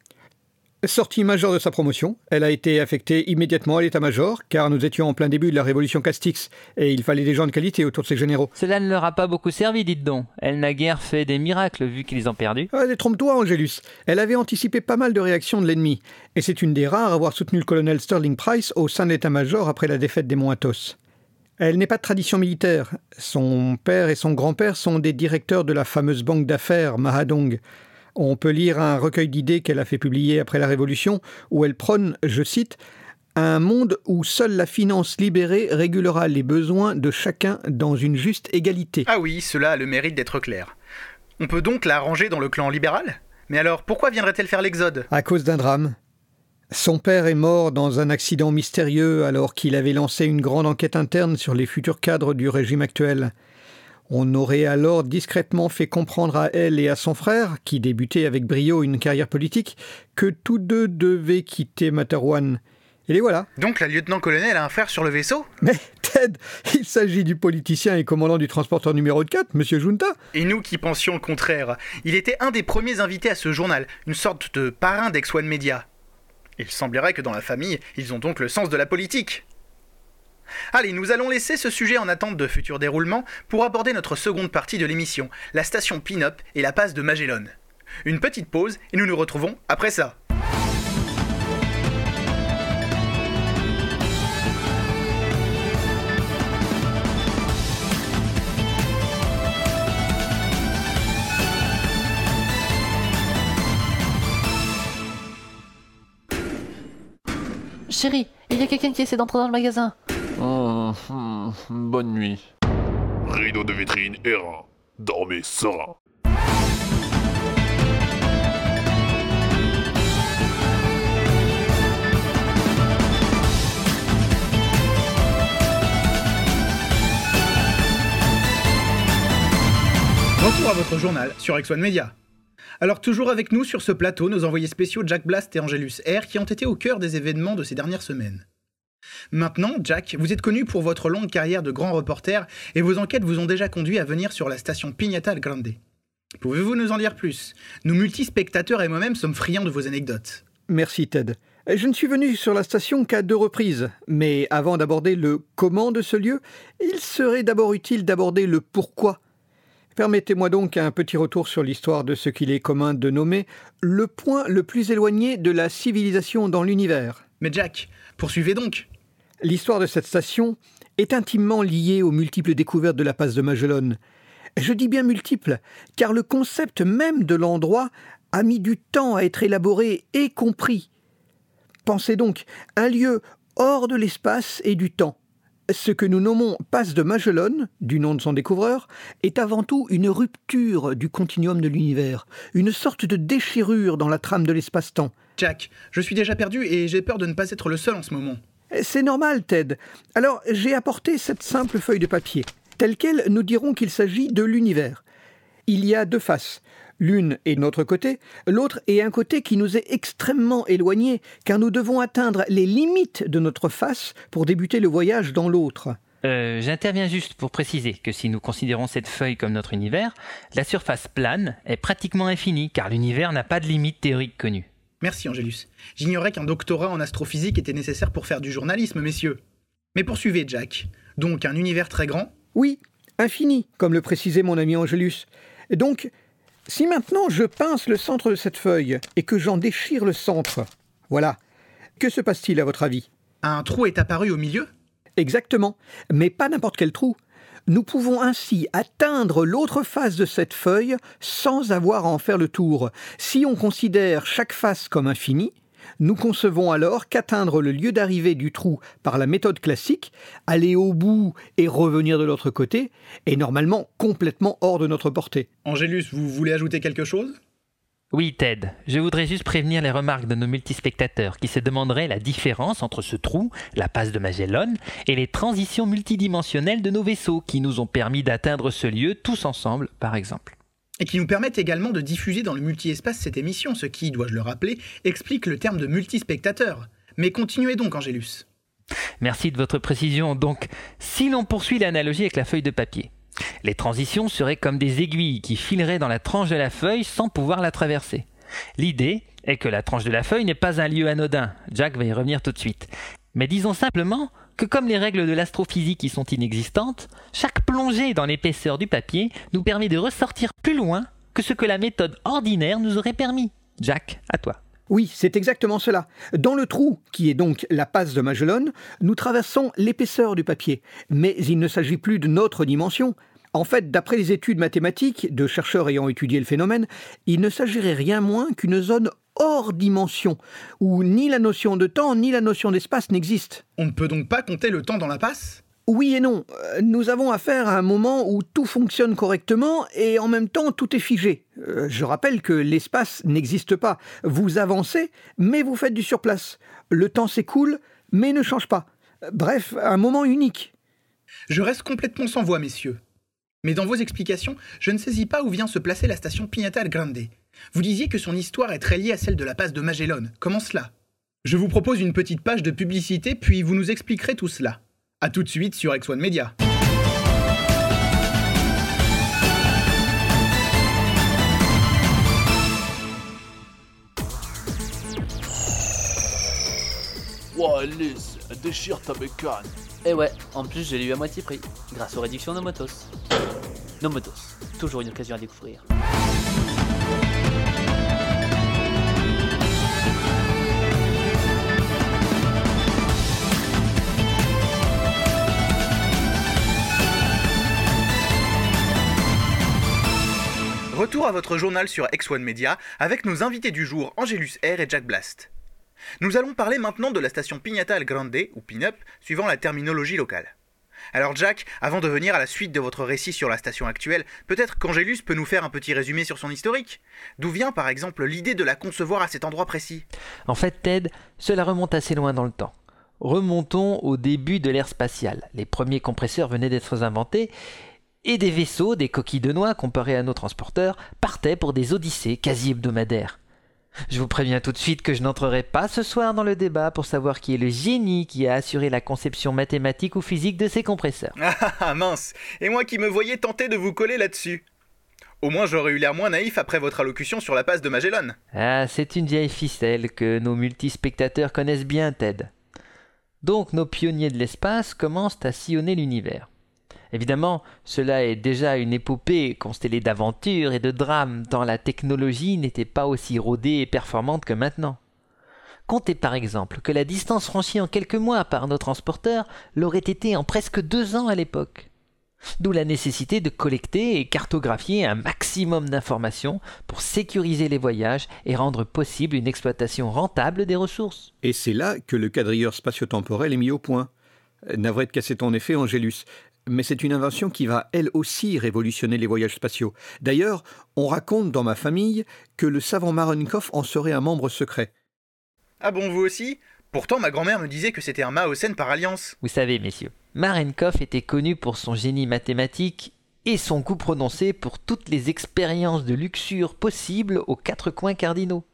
Sortie majeure de sa promotion, elle a été affectée immédiatement à l'état-major, car nous étions en plein début de la révolution Castix, et il fallait des gens de qualité autour de ces généraux. Cela ne leur a pas beaucoup servi, dites donc. Elle n'a guère fait des miracles, vu qu'ils ont perdu. Ah, Trompe-toi, Angélus. Elle avait anticipé pas mal de réactions de l'ennemi, et c'est une des rares à avoir soutenu le colonel Sterling Price au sein de l'état-major après la défaite des Monts Athos. Elle n'est pas de tradition militaire. Son père et son grand-père sont des directeurs de la fameuse banque d'affaires Mahadong, on peut lire un recueil d'idées qu'elle a fait publier après la Révolution, où elle prône, je cite, un monde où seule la finance libérée régulera les besoins de chacun dans une juste égalité. Ah oui, cela a le mérite d'être clair. On peut donc la ranger dans le clan libéral? Mais alors, pourquoi viendrait-elle faire l'exode? À cause d'un drame. Son père est mort dans un accident mystérieux alors qu'il avait lancé une grande enquête interne sur les futurs cadres du régime actuel. On aurait alors discrètement fait comprendre à elle et à son frère, qui débutait avec brio une carrière politique, que tous deux devaient quitter Materwan. Et les voilà. Donc la lieutenant-colonel a un frère sur le vaisseau? Mais Ted, il s'agit du politicien et commandant du transporteur numéro 4, Monsieur Junta. Et nous qui pensions le contraire. Il était un des premiers invités à ce journal, une sorte de parrain d'Ex-One Media. Il semblerait que dans la famille, ils ont donc le sens de la politique. Allez, nous allons laisser ce sujet en attente de futurs déroulements pour aborder notre seconde partie de l'émission, la station Pin-Up et la passe de Magellan. Une petite pause et nous nous retrouvons après ça. Chérie, il y a quelqu'un qui essaie d'entrer dans le magasin. Hum, hum, bonne nuit. Rideau de vitrine errant. Dormez serein. Retour à votre journal sur X1 Media. Alors toujours avec nous sur ce plateau, nos envoyés spéciaux Jack Blast et Angelus R qui ont été au cœur des événements de ces dernières semaines. Maintenant, Jack, vous êtes connu pour votre longue carrière de grand reporter et vos enquêtes vous ont déjà conduit à venir sur la station Pignata Grande. Pouvez-vous nous en dire plus? Nous multispectateurs et moi-même sommes friands de vos anecdotes. Merci Ted. Je ne suis venu sur la station qu'à deux reprises, mais avant d'aborder le comment de ce lieu, il serait d'abord utile d'aborder le pourquoi. Permettez-moi donc un petit retour sur l'histoire de ce qu'il est commun de nommer le point le plus éloigné de la civilisation dans l'univers. Mais Jack, poursuivez donc. L'histoire de cette station est intimement liée aux multiples découvertes de la passe de Magellan. Je dis bien multiples, car le concept même de l'endroit a mis du temps à être élaboré et compris. Pensez donc, un lieu hors de l'espace et du temps. Ce que nous nommons passe de Magellan, du nom de son découvreur, est avant tout une rupture du continuum de l'univers, une sorte de déchirure dans la trame de l'espace-temps. Jack, je suis déjà perdu et j'ai peur de ne pas être le seul en ce moment. C'est normal, Ted. Alors, j'ai apporté cette simple feuille de papier. Telle quelle, nous dirons qu'il s'agit de l'univers. Il y a deux faces. L'une est notre côté, l'autre est un côté qui nous est extrêmement éloigné, car nous devons atteindre les limites de notre face pour débuter le voyage dans l'autre. Euh, J'interviens juste pour préciser que si nous considérons cette feuille comme notre univers, la surface plane est pratiquement infinie, car l'univers n'a pas de limite théorique connue. Merci Angélus. J'ignorais qu'un doctorat en astrophysique était nécessaire pour faire du journalisme, messieurs. Mais poursuivez, Jack. Donc un univers très grand? Oui, infini, comme le précisait mon ami Angélus. Donc, si maintenant je pince le centre de cette feuille et que j'en déchire le centre, voilà, que se passe-t-il à votre avis? Un trou est apparu au milieu? Exactement, mais pas n'importe quel trou. Nous pouvons ainsi atteindre l'autre face de cette feuille sans avoir à en faire le tour. Si on considère chaque face comme infinie, nous concevons alors qu'atteindre le lieu d'arrivée du trou par la méthode classique, aller au bout et revenir de l'autre côté, est normalement complètement hors de notre portée. Angélus, vous voulez ajouter quelque chose? Oui, Ted, je voudrais juste prévenir les remarques de nos multispectateurs qui se demanderaient la différence entre ce trou, la passe de Magellan, et les transitions multidimensionnelles de nos vaisseaux qui nous ont permis d'atteindre ce lieu tous ensemble, par exemple et qui nous permettent également de diffuser dans le multi-espace cette émission, ce qui, dois-je le rappeler, explique le terme de multispectateur. Mais continuez donc, Angélus. Merci de votre précision. Donc, si l'on poursuit l'analogie avec la feuille de papier, les transitions seraient comme des aiguilles qui fileraient dans la tranche de la feuille sans pouvoir la traverser. L'idée est que la tranche de la feuille n'est pas un lieu anodin. Jack va y revenir tout de suite. Mais disons simplement que comme les règles de l'astrophysique y sont inexistantes, chaque plongée dans l'épaisseur du papier nous permet de ressortir plus loin que ce que la méthode ordinaire nous aurait permis. Jack, à toi. Oui, c'est exactement cela. Dans le trou, qui est donc la passe de Magellan, nous traversons l'épaisseur du papier. Mais il ne s'agit plus de notre dimension. En fait, d'après les études mathématiques de chercheurs ayant étudié le phénomène, il ne s'agirait rien moins qu'une zone hors dimension, où ni la notion de temps ni la notion d'espace n'existent. On ne peut donc pas compter le temps dans la passe? Oui et non. Euh, nous avons affaire à un moment où tout fonctionne correctement et en même temps tout est figé. Euh, je rappelle que l'espace n'existe pas. Vous avancez, mais vous faites du surplace. Le temps s'écoule, mais ne change pas. Bref, un moment unique. Je reste complètement sans voix, messieurs. Mais dans vos explications, je ne saisis pas où vient se placer la station Pignata Grande. Vous disiez que son histoire est très liée à celle de la passe de Magellan. Comment cela? Je vous propose une petite page de publicité, puis vous nous expliquerez tout cela. A tout de suite sur X1 Media. Wow, Alice, déchire ta bécane. Eh ouais, en plus j'ai lu à moitié prix, grâce aux réductions Nomotos. Nomotos, toujours une occasion à découvrir. Retour à votre journal sur X1 Media avec nos invités du jour Angelus R et Jack Blast. Nous allons parler maintenant de la station Pignata al Grande, ou Pin-Up, suivant la terminologie locale. Alors Jack, avant de venir à la suite de votre récit sur la station actuelle, peut-être qu'Angelus peut nous faire un petit résumé sur son historique D'où vient par exemple l'idée de la concevoir à cet endroit précis? En fait Ted, cela remonte assez loin dans le temps. Remontons au début de l'ère spatiale. Les premiers compresseurs venaient d'être inventés et des vaisseaux, des coquilles de noix comparés à nos transporteurs, partaient pour des odyssées quasi hebdomadaires. Je vous préviens tout de suite que je n'entrerai pas ce soir dans le débat pour savoir qui est le génie qui a assuré la conception mathématique ou physique de ces compresseurs. Ah, ah mince Et moi qui me voyais tenter de vous coller là-dessus Au moins j'aurais eu l'air moins naïf après votre allocution sur la passe de Magellan. Ah, c'est une vieille ficelle que nos multispectateurs connaissent bien, Ted. Donc nos pionniers de l'espace commencent à sillonner l'univers. Évidemment, cela est déjà une épopée constellée d'aventures et de drames, tant la technologie n'était pas aussi rodée et performante que maintenant. Comptez par exemple que la distance franchie en quelques mois par nos transporteurs l'aurait été en presque deux ans à l'époque. D'où la nécessité de collecter et cartographier un maximum d'informations pour sécuriser les voyages et rendre possible une exploitation rentable des ressources. Et c'est là que le quadrilleur spatio-temporel est mis au point. Navré de casser ton effet, Angélus, mais c'est une invention qui va elle aussi révolutionner les voyages spatiaux. D'ailleurs, on raconte dans ma famille que le savant Marenkov en serait un membre secret. Ah bon, vous aussi? Pourtant, ma grand-mère me disait que c'était un Maocène par alliance. Vous savez, messieurs, Marenkov était connu pour son génie mathématique et son goût prononcé pour toutes les expériences de luxure possibles aux quatre coins cardinaux.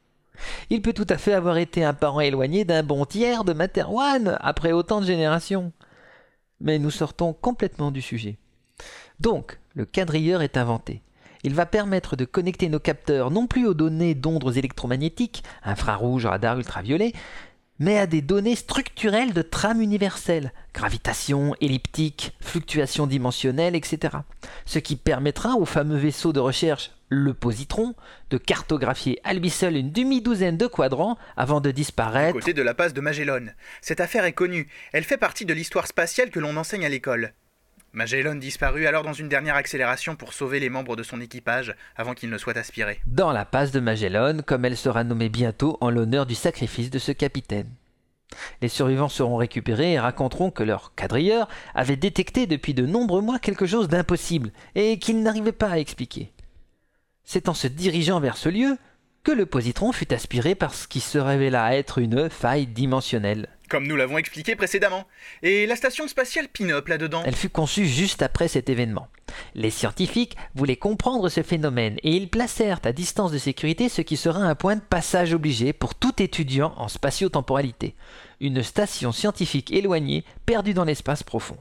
Il peut tout à fait avoir été un parent éloigné d'un bon tiers de Materwan après autant de générations. Mais nous sortons complètement du sujet. Donc, le quadrilleur est inventé. Il va permettre de connecter nos capteurs non plus aux données d'ondes électromagnétiques, infrarouges, radar, ultraviolet, mais à des données structurelles de trame universelle, gravitation, elliptique, fluctuations dimensionnelles, etc. Ce qui permettra au fameux vaisseau de recherche, le positron, de cartographier à lui seul une demi-douzaine de quadrants avant de disparaître. côté de la passe de Magellan. Cette affaire est connue. Elle fait partie de l'histoire spatiale que l'on enseigne à l'école. Magellan disparut alors dans une dernière accélération pour sauver les membres de son équipage avant qu'ils ne soient aspirés. Dans la passe de Magellan, comme elle sera nommée bientôt en l'honneur du sacrifice de ce capitaine. Les survivants seront récupérés et raconteront que leur quadrilleur avait détecté depuis de nombreux mois quelque chose d'impossible et qu'ils n'arrivaient pas à expliquer. C'est en se dirigeant vers ce lieu que le positron fut aspiré par ce qui se révéla être une faille dimensionnelle. Comme nous l'avons expliqué précédemment. Et la station spatiale Pinop là-dedans Elle fut conçue juste après cet événement. Les scientifiques voulaient comprendre ce phénomène et ils placèrent à distance de sécurité ce qui sera un point de passage obligé pour tout étudiant en spatio-temporalité. Une station scientifique éloignée perdue dans l'espace profond.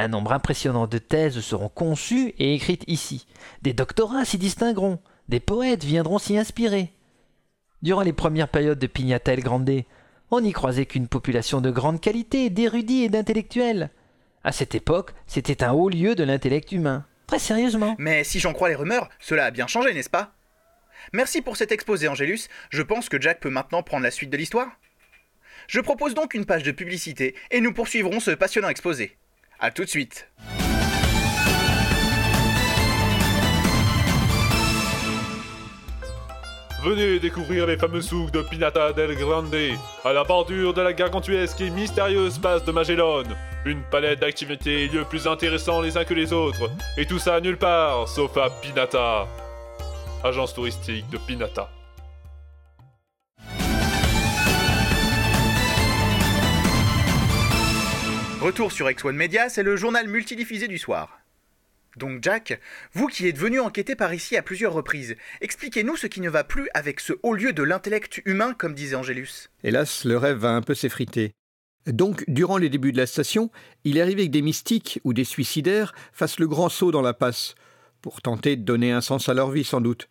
Un nombre impressionnant de thèses seront conçues et écrites ici. Des doctorats s'y distingueront. Des poètes viendront s'y inspirer. Durant les premières périodes de Pignata El Grande, on n'y croisait qu'une population de grande qualité, d'érudits et d'intellectuels. À cette époque, c'était un haut lieu de l'intellect humain. Très sérieusement. Mais si j'en crois les rumeurs, cela a bien changé, n'est-ce pas? Merci pour cet exposé, Angélus. Je pense que Jack peut maintenant prendre la suite de l'histoire. Je propose donc une page de publicité et nous poursuivrons ce passionnant exposé. A tout de suite. Venez découvrir les fameux souks de Pinata del Grande, à la bordure de la gargantuesque et mystérieuse passe de Magellan. Une palette d'activités et lieux plus intéressants les uns que les autres, et tout ça nulle part, sauf à Pinata. Agence touristique de Pinata. Retour sur X1 Media, c'est le journal multidiffusé du soir. Donc Jack, vous qui êtes venu enquêter par ici à plusieurs reprises, expliquez-nous ce qui ne va plus avec ce haut lieu de l'intellect humain, comme disait Angélus. Hélas, le rêve va un peu s'effriter. Donc, durant les débuts de la station, il arrivé que des mystiques ou des suicidaires fassent le grand saut dans la passe, pour tenter de donner un sens à leur vie sans doute.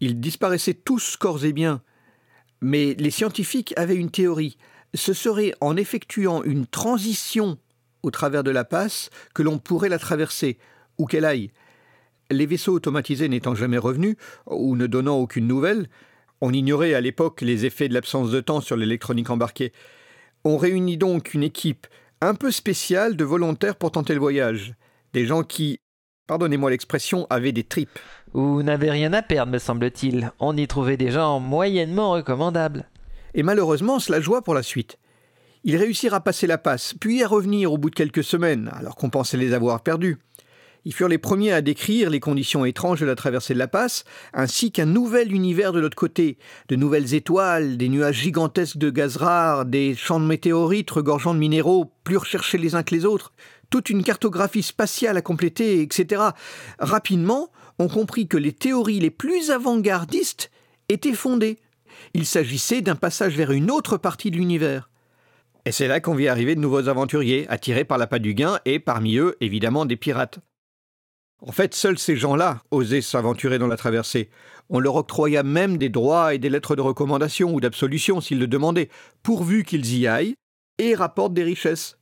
Ils disparaissaient tous corps et biens. Mais les scientifiques avaient une théorie. Ce serait en effectuant une transition au travers de la passe que l'on pourrait la traverser, où qu'elle aille. Les vaisseaux automatisés n'étant jamais revenus, ou ne donnant aucune nouvelle, on ignorait à l'époque les effets de l'absence de temps sur l'électronique embarquée. On réunit donc une équipe un peu spéciale de volontaires pour tenter le voyage. Des gens qui, pardonnez-moi l'expression, avaient des tripes. Ou n'avaient rien à perdre, me semble-t-il. On y trouvait des gens moyennement recommandables. Et malheureusement, cela joua pour la suite. Ils réussirent à passer la passe, puis à revenir au bout de quelques semaines, alors qu'on pensait les avoir perdus. Ils furent les premiers à décrire les conditions étranges de la traversée de la passe, ainsi qu'un nouvel univers de l'autre côté, de nouvelles étoiles, des nuages gigantesques de gaz rares, des champs de météorites regorgeant de minéraux plus recherchés les uns que les autres, toute une cartographie spatiale à compléter, etc. Rapidement, on comprit que les théories les plus avant-gardistes étaient fondées. Il s'agissait d'un passage vers une autre partie de l'univers. Et c'est là qu'on vit arriver de nouveaux aventuriers, attirés par l'appât du gain, et parmi eux, évidemment, des pirates. En fait, seuls ces gens-là osaient s'aventurer dans la traversée. On leur octroya même des droits et des lettres de recommandation ou d'absolution s'ils le demandaient, pourvu qu'ils y aillent et rapportent des richesses.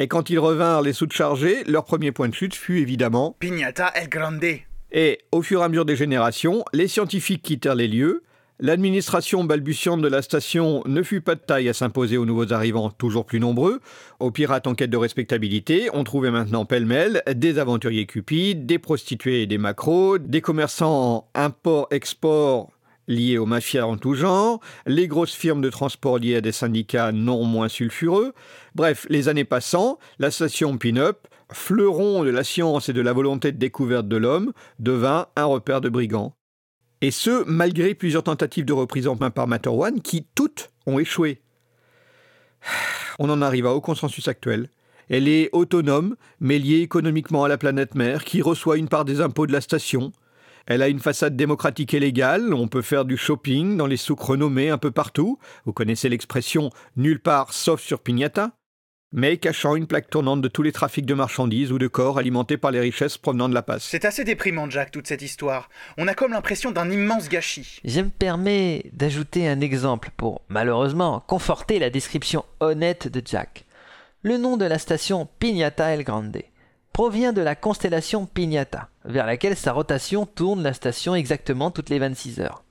Et quand ils revinrent les sous chargés, leur premier point de chute fut évidemment Pignata El Grande. Et au fur et à mesure des générations, les scientifiques quittèrent les lieux, L'administration balbutiante de la station ne fut pas de taille à s'imposer aux nouveaux arrivants toujours plus nombreux. Aux pirates en quête de respectabilité, on trouvait maintenant pêle-mêle des aventuriers cupides, des prostituées et des macros, des commerçants import-export liés aux mafias en tout genre, les grosses firmes de transport liées à des syndicats non moins sulfureux. Bref, les années passant, la station Pin-Up, fleuron de la science et de la volonté de découverte de l'homme, devint un repère de brigands. Et ce, malgré plusieurs tentatives de reprise en main par Materwan qui toutes ont échoué. On en arriva au consensus actuel. Elle est autonome, mais liée économiquement à la planète mère, qui reçoit une part des impôts de la station. Elle a une façade démocratique et légale, on peut faire du shopping dans les souks renommés un peu partout. Vous connaissez l'expression nulle part sauf sur Pignata mais cachant une plaque tournante de tous les trafics de marchandises ou de corps alimentés par les richesses provenant de la passe. C'est assez déprimant, Jack, toute cette histoire. On a comme l'impression d'un immense gâchis. Je me permets d'ajouter un exemple pour, malheureusement, conforter la description honnête de Jack. Le nom de la station Pignata El Grande provient de la constellation Pignata, vers laquelle sa rotation tourne la station exactement toutes les 26 heures.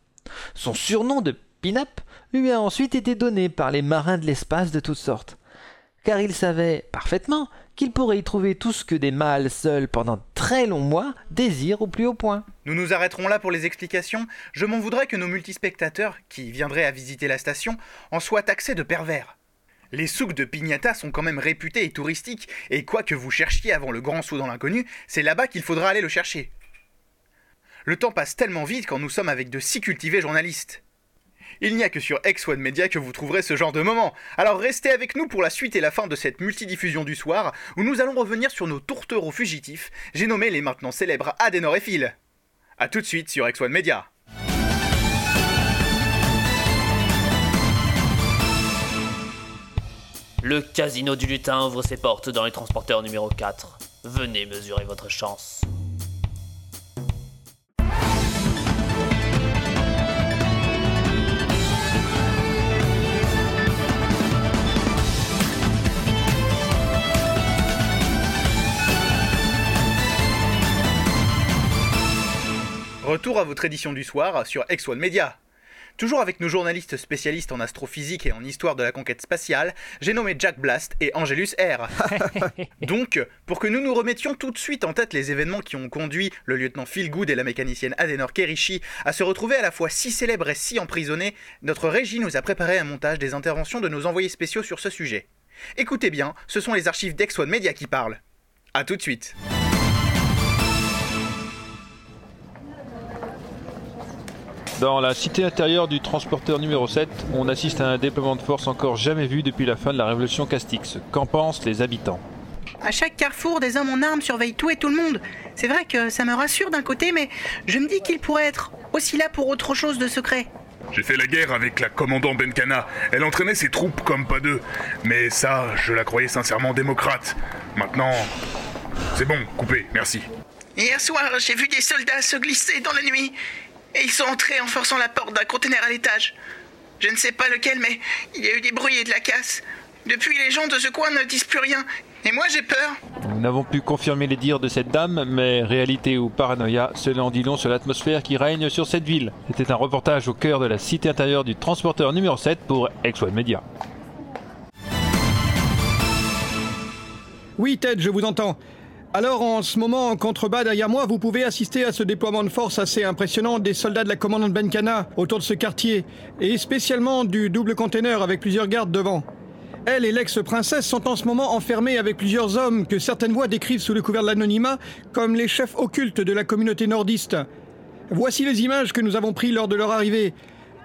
Son surnom de Pin-Up lui a ensuite été donné par les marins de l'espace de toutes sortes car il savait parfaitement qu'il pourrait y trouver tout ce que des mâles seuls pendant très longs mois désirent au plus haut point. Nous nous arrêterons là pour les explications. Je m'en voudrais que nos multispectateurs, qui viendraient à visiter la station, en soient taxés de pervers. Les souks de Pignata sont quand même réputés et touristiques, et quoi que vous cherchiez avant le grand saut dans l'inconnu, c'est là-bas qu'il faudra aller le chercher. Le temps passe tellement vite quand nous sommes avec de si cultivés journalistes. Il n'y a que sur X1 Media que vous trouverez ce genre de moment. Alors restez avec nous pour la suite et la fin de cette multidiffusion du soir, où nous allons revenir sur nos tourtereaux fugitifs, j'ai nommé les maintenant célèbres Adenor et Phil. A tout de suite sur X1 Media. Le casino du lutin ouvre ses portes dans les transporteurs numéro 4. Venez mesurer votre chance. Retour à votre édition du soir sur X1 Media. Toujours avec nos journalistes spécialistes en astrophysique et en histoire de la conquête spatiale, j'ai nommé Jack Blast et Angelus R. Donc, pour que nous nous remettions tout de suite en tête les événements qui ont conduit le lieutenant Phil Good et la mécanicienne Adenor Kerishi à se retrouver à la fois si célèbres et si emprisonnés, notre régie nous a préparé un montage des interventions de nos envoyés spéciaux sur ce sujet. Écoutez bien, ce sont les archives d'X1 Media qui parlent. A tout de suite. Dans la cité intérieure du transporteur numéro 7, on assiste à un déploiement de force encore jamais vu depuis la fin de la révolution Castix. Qu'en pensent les habitants? À chaque carrefour, des hommes en armes surveillent tout et tout le monde. C'est vrai que ça me rassure d'un côté, mais je me dis qu'ils pourraient être aussi là pour autre chose de secret. J'ai fait la guerre avec la commandant Benkana. Elle entraînait ses troupes comme pas deux. Mais ça, je la croyais sincèrement démocrate. Maintenant, c'est bon, coupé, merci. Hier soir, j'ai vu des soldats se glisser dans la nuit. Et ils sont entrés en forçant la porte d'un conteneur à l'étage. Je ne sais pas lequel, mais il y a eu des bruits et de la casse. Depuis, les gens de ce coin ne disent plus rien. Et moi, j'ai peur. Nous n'avons pu confirmer les dires de cette dame, mais réalité ou paranoïa, cela en dit long sur l'atmosphère qui règne sur cette ville. C'était un reportage au cœur de la cité intérieure du transporteur numéro 7 pour X1 Media. Oui, Ted, je vous entends. Alors en ce moment, en contrebas derrière moi, vous pouvez assister à ce déploiement de force assez impressionnant des soldats de la commandante Benkana autour de ce quartier, et spécialement du double container avec plusieurs gardes devant. Elle et l'ex-princesse sont en ce moment enfermés avec plusieurs hommes que certaines voix décrivent sous le couvert de l'anonymat comme les chefs occultes de la communauté nordiste. Voici les images que nous avons prises lors de leur arrivée.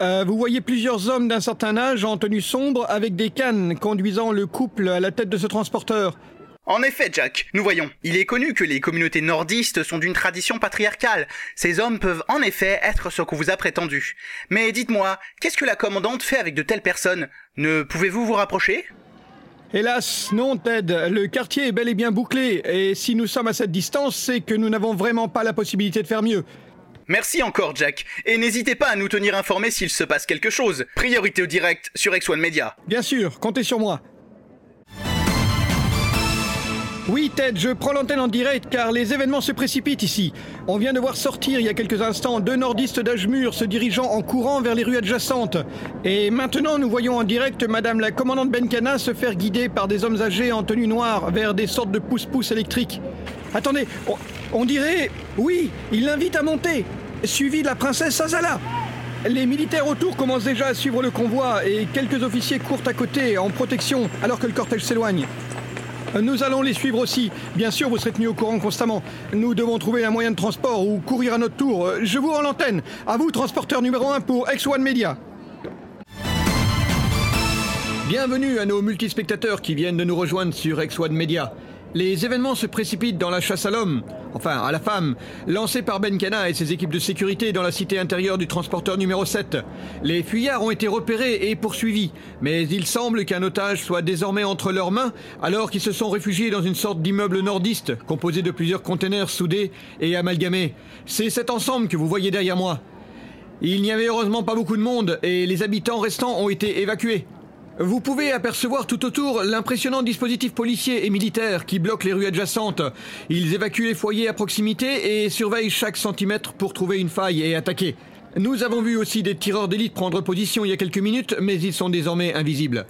Euh, vous voyez plusieurs hommes d'un certain âge en tenue sombre avec des cannes conduisant le couple à la tête de ce transporteur. En effet, Jack, nous voyons. Il est connu que les communautés nordistes sont d'une tradition patriarcale. Ces hommes peuvent en effet être ce qu'on vous a prétendu. Mais dites-moi, qu'est-ce que la commandante fait avec de telles personnes? Ne pouvez-vous vous rapprocher? Hélas, non, Ted. Le quartier est bel et bien bouclé, et si nous sommes à cette distance, c'est que nous n'avons vraiment pas la possibilité de faire mieux. Merci encore, Jack. Et n'hésitez pas à nous tenir informés s'il se passe quelque chose. Priorité au direct sur X1 Media. Bien sûr, comptez sur moi. Oui, Ted, je prends l'antenne en direct car les événements se précipitent ici. On vient de voir sortir il y a quelques instants deux nordistes mûr se dirigeant en courant vers les rues adjacentes. Et maintenant, nous voyons en direct Madame la commandante Benkana se faire guider par des hommes âgés en tenue noire vers des sortes de pousse-pousse électriques. Attendez, on, on dirait... Oui, il l'invite à monter, suivi de la princesse Azala. Les militaires autour commencent déjà à suivre le convoi et quelques officiers courent à côté en protection alors que le cortège s'éloigne. Nous allons les suivre aussi. Bien sûr, vous serez tenus au courant constamment. Nous devons trouver un moyen de transport ou courir à notre tour. Je vous rends l'antenne. À vous, transporteur numéro 1 pour X1 Media. Bienvenue à nos multispectateurs qui viennent de nous rejoindre sur X1 Media. Les événements se précipitent dans la chasse à l'homme, enfin à la femme, lancée par Ben Kana et ses équipes de sécurité dans la cité intérieure du transporteur numéro 7. Les fuyards ont été repérés et poursuivis, mais il semble qu'un otage soit désormais entre leurs mains alors qu'ils se sont réfugiés dans une sorte d'immeuble nordiste composé de plusieurs containers soudés et amalgamés. C'est cet ensemble que vous voyez derrière moi. Il n'y avait heureusement pas beaucoup de monde et les habitants restants ont été évacués. Vous pouvez apercevoir tout autour l'impressionnant dispositif policier et militaire qui bloque les rues adjacentes. Ils évacuent les foyers à proximité et surveillent chaque centimètre pour trouver une faille et attaquer. Nous avons vu aussi des tireurs d'élite prendre position il y a quelques minutes, mais ils sont désormais invisibles.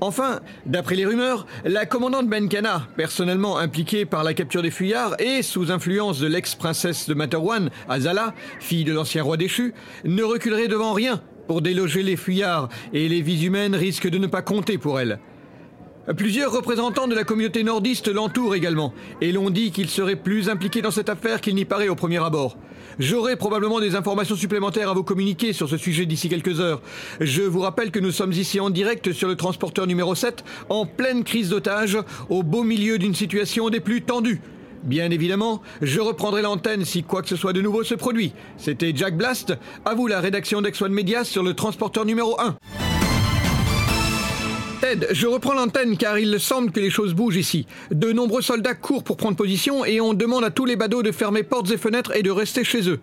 Enfin, d'après les rumeurs, la commandante Benkana, personnellement impliquée par la capture des fuyards et sous influence de l'ex-princesse de Materwan, Azala, fille de l'ancien roi déchu, ne reculerait devant rien pour déloger les fuyards, et les vies humaines risquent de ne pas compter pour elle. Plusieurs représentants de la communauté nordiste l'entourent également, et l'ont dit qu'il serait plus impliqué dans cette affaire qu'il n'y paraît au premier abord. J'aurai probablement des informations supplémentaires à vous communiquer sur ce sujet d'ici quelques heures. Je vous rappelle que nous sommes ici en direct sur le transporteur numéro 7, en pleine crise d'otages, au beau milieu d'une situation des plus tendues. Bien évidemment, je reprendrai l'antenne si quoi que ce soit de nouveau se produit. C'était Jack Blast, à vous la rédaction d'Ex-One Media sur le transporteur numéro 1. Ted, je reprends l'antenne car il semble que les choses bougent ici. De nombreux soldats courent pour prendre position et on demande à tous les badauds de fermer portes et fenêtres et de rester chez eux.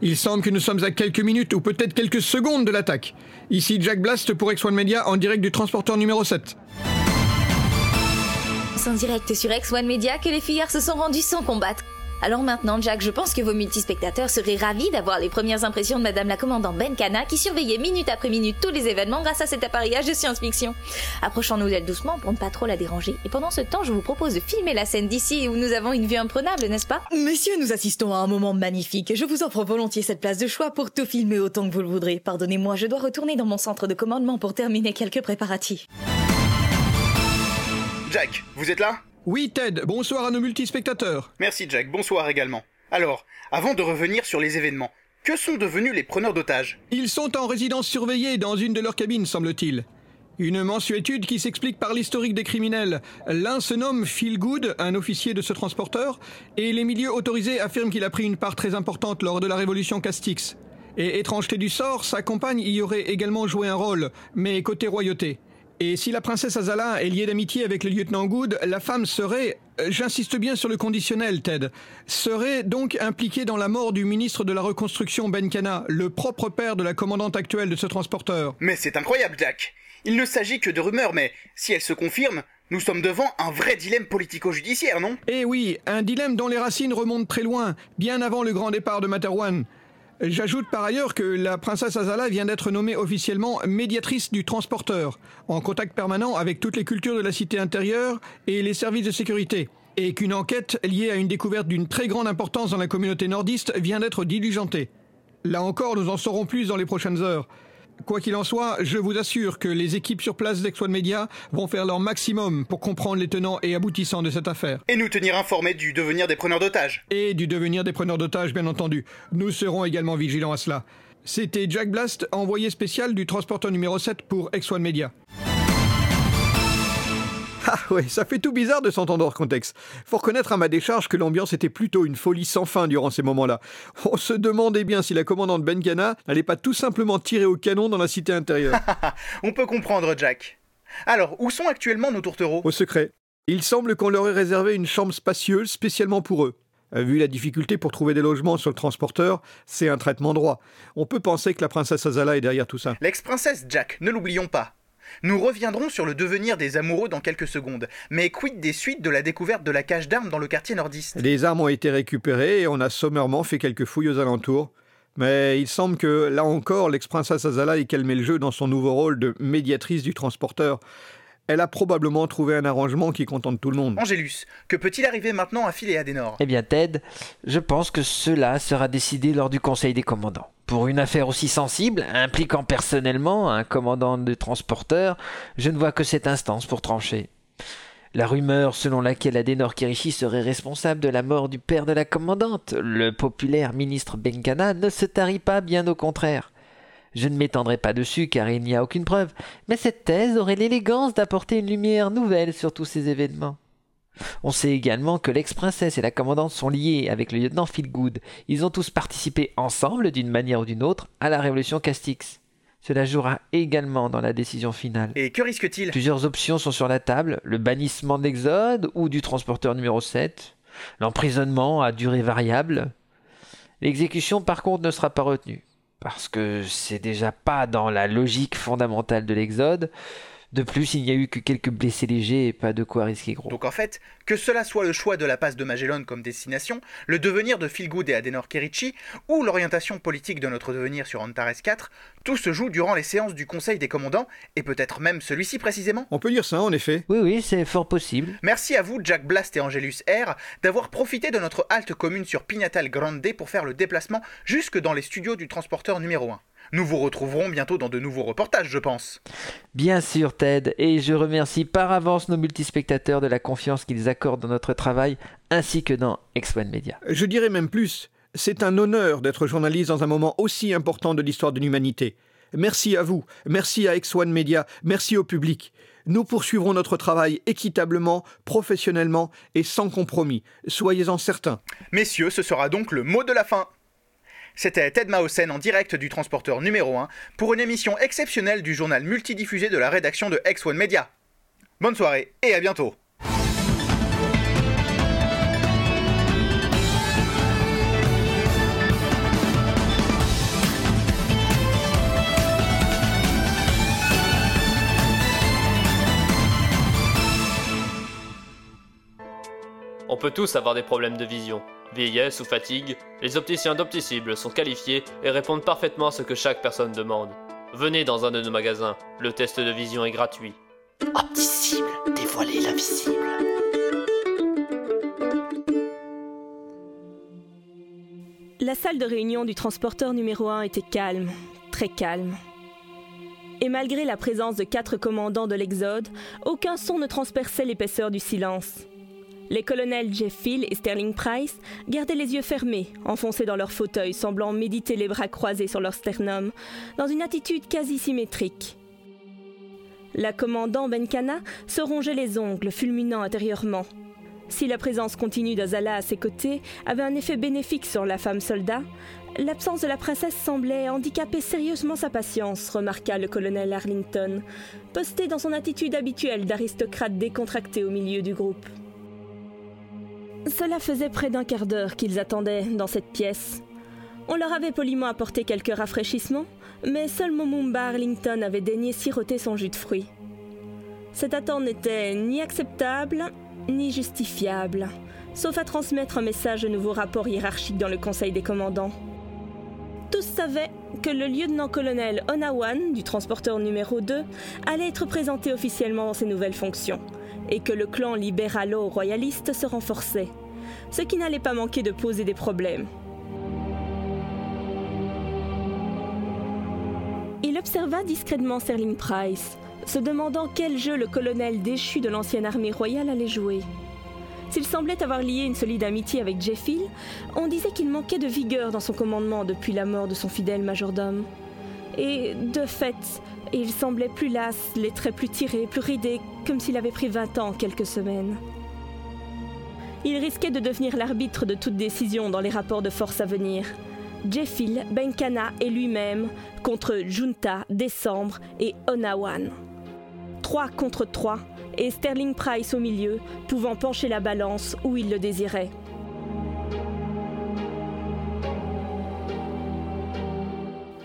Il semble que nous sommes à quelques minutes ou peut-être quelques secondes de l'attaque. Ici Jack Blast pour X1 Media en direct du transporteur numéro 7 en direct sur X1 Media que les fuyards se sont rendus sans combattre. Alors maintenant, Jack, je pense que vos multispectateurs seraient ravis d'avoir les premières impressions de Madame la commandante Benkana qui surveillait minute après minute tous les événements grâce à cet appareillage de science-fiction. Approchons-nous d'elle doucement pour ne pas trop la déranger. Et pendant ce temps, je vous propose de filmer la scène d'ici où nous avons une vue imprenable, n'est-ce pas? Messieurs, nous assistons à un moment magnifique. Je vous offre volontiers cette place de choix pour tout filmer autant que vous le voudrez. Pardonnez-moi, je dois retourner dans mon centre de commandement pour terminer quelques préparatifs. Jack, vous êtes là? Oui, Ted, bonsoir à nos multispectateurs. Merci, Jack, bonsoir également. Alors, avant de revenir sur les événements, que sont devenus les preneurs d'otages? Ils sont en résidence surveillée dans une de leurs cabines, semble-t-il. Une mensuétude qui s'explique par l'historique des criminels. L'un se nomme Phil Good, un officier de ce transporteur, et les milieux autorisés affirment qu'il a pris une part très importante lors de la révolution Castix. Et étrangeté du sort, sa compagne y aurait également joué un rôle, mais côté royauté. Et si la princesse Azala est liée d'amitié avec le lieutenant Good, la femme serait, j'insiste bien sur le conditionnel, Ted, serait donc impliquée dans la mort du ministre de la Reconstruction Benkana, le propre père de la commandante actuelle de ce transporteur. Mais c'est incroyable, Jack. Il ne s'agit que de rumeurs, mais si elles se confirment, nous sommes devant un vrai dilemme politico-judiciaire, non? Eh oui, un dilemme dont les racines remontent très loin, bien avant le grand départ de Materwan. J'ajoute par ailleurs que la princesse Azala vient d'être nommée officiellement médiatrice du transporteur, en contact permanent avec toutes les cultures de la cité intérieure et les services de sécurité, et qu'une enquête liée à une découverte d'une très grande importance dans la communauté nordiste vient d'être diligentée. Là encore, nous en saurons plus dans les prochaines heures. Quoi qu'il en soit, je vous assure que les équipes sur place d'Ex-One Media vont faire leur maximum pour comprendre les tenants et aboutissants de cette affaire. Et nous tenir informés du devenir des preneurs d'otages. Et du devenir des preneurs d'otages, bien entendu. Nous serons également vigilants à cela. C'était Jack Blast, envoyé spécial du transporteur numéro 7 pour X1 Media. Ah ouais, ça fait tout bizarre de s'entendre hors contexte. Faut reconnaître à ma décharge que l'ambiance était plutôt une folie sans fin durant ces moments-là. On se demandait bien si la commandante Benkana n'allait pas tout simplement tirer au canon dans la cité intérieure. On peut comprendre, Jack. Alors, où sont actuellement nos tourtereaux? Au secret. Il semble qu'on leur ait réservé une chambre spacieuse spécialement pour eux. Euh, vu la difficulté pour trouver des logements sur le transporteur, c'est un traitement droit. On peut penser que la princesse Azala est derrière tout ça. L'ex-princesse Jack, ne l'oublions pas. Nous reviendrons sur le devenir des amoureux dans quelques secondes, mais quid des suites de la découverte de la cache d'armes dans le quartier nordiste? Les armes ont été récupérées et on a sommairement fait quelques fouilles aux alentours. Mais il semble que, là encore, l'ex-princesse Azala ait calmé le jeu dans son nouveau rôle de médiatrice du transporteur. Elle a probablement trouvé un arrangement qui contente tout le monde. Angélus, que peut-il arriver maintenant à Phil et Adenor Eh bien, Ted, je pense que cela sera décidé lors du Conseil des commandants. Pour une affaire aussi sensible, impliquant personnellement un commandant de transporteur, je ne vois que cette instance pour trancher. La rumeur selon laquelle Adenor Kirishi serait responsable de la mort du père de la commandante, le populaire ministre Benkana, ne se tarit pas, bien au contraire. Je ne m'étendrai pas dessus car il n'y a aucune preuve, mais cette thèse aurait l'élégance d'apporter une lumière nouvelle sur tous ces événements. On sait également que l'ex-princesse et la commandante sont liés avec le lieutenant Philgood. Ils ont tous participé ensemble, d'une manière ou d'une autre, à la révolution Castix. Cela jouera également dans la décision finale. Et que risque-t-il? Plusieurs options sont sur la table le bannissement de l'Exode ou du transporteur numéro 7, l'emprisonnement à durée variable. L'exécution, par contre, ne sera pas retenue, parce que c'est déjà pas dans la logique fondamentale de l'Exode. De plus, il n'y a eu que quelques blessés légers et pas de quoi risquer gros. Donc en fait, que cela soit le choix de la passe de Magellan comme destination, le devenir de Philgood et Adenor Kerichi, ou l'orientation politique de notre devenir sur Antares 4, tout se joue durant les séances du Conseil des commandants, et peut-être même celui-ci précisément On peut dire ça, en effet. Oui, oui, c'est fort possible. Merci à vous, Jack Blast et Angelus R, d'avoir profité de notre halte commune sur Pinatal Grande pour faire le déplacement jusque dans les studios du transporteur numéro 1. Nous vous retrouverons bientôt dans de nouveaux reportages, je pense. Bien sûr, Ted, et je remercie par avance nos multispectateurs de la confiance qu'ils accordent dans notre travail, ainsi que dans X1 Media. Je dirais même plus, c'est un honneur d'être journaliste dans un moment aussi important de l'histoire de l'humanité. Merci à vous, merci à X1 Media, merci au public. Nous poursuivrons notre travail équitablement, professionnellement et sans compromis. Soyez-en certains. Messieurs, ce sera donc le mot de la fin. C'était Ted Mausen en direct du transporteur numéro 1 pour une émission exceptionnelle du journal multidiffusé de la rédaction de X1 Media. Bonne soirée et à bientôt. Peut tous avoir des problèmes de vision. Vieillesse ou fatigue, les opticiens d'Opticible sont qualifiés et répondent parfaitement à ce que chaque personne demande. Venez dans un de nos magasins, le test de vision est gratuit. Opticible, dévoilez l'invisible. La salle de réunion du transporteur numéro 1 était calme, très calme. Et malgré la présence de quatre commandants de l'Exode, aucun son ne transperçait l'épaisseur du silence. Les colonels Jeff Hill et Sterling Price gardaient les yeux fermés, enfoncés dans leur fauteuil, semblant méditer les bras croisés sur leur sternum, dans une attitude quasi symétrique. La commandant Benkana se rongeait les ongles, fulminant intérieurement. Si la présence continue d'Azala à ses côtés avait un effet bénéfique sur la femme soldat, l'absence de la princesse semblait handicaper sérieusement sa patience, remarqua le colonel Arlington, posté dans son attitude habituelle d'aristocrate décontracté au milieu du groupe. Cela faisait près d'un quart d'heure qu'ils attendaient dans cette pièce. On leur avait poliment apporté quelques rafraîchissements, mais seul Momumba Arlington avait daigné siroter son jus de fruits. Cette attente n'était ni acceptable, ni justifiable, sauf à transmettre un message de nouveau rapport hiérarchique dans le Conseil des commandants. Tous savaient que le lieutenant-colonel Onawan, du transporteur numéro 2, allait être présenté officiellement dans ses nouvelles fonctions, et que le clan libéralo-royaliste se renforçait, ce qui n'allait pas manquer de poser des problèmes. Il observa discrètement Sterling Price, se demandant quel jeu le colonel déchu de l'ancienne armée royale allait jouer. S'il semblait avoir lié une solide amitié avec Jeffil, on disait qu'il manquait de vigueur dans son commandement depuis la mort de son fidèle majordome. Et, de fait, il semblait plus las, les traits plus tirés, plus ridés, comme s'il avait pris 20 ans en quelques semaines. Il risquait de devenir l'arbitre de toute décision dans les rapports de force à venir. Jeffil, Benkana et lui-même contre Junta, Décembre et Onawan. 3 contre 3, et Sterling Price au milieu, pouvant pencher la balance où il le désirait.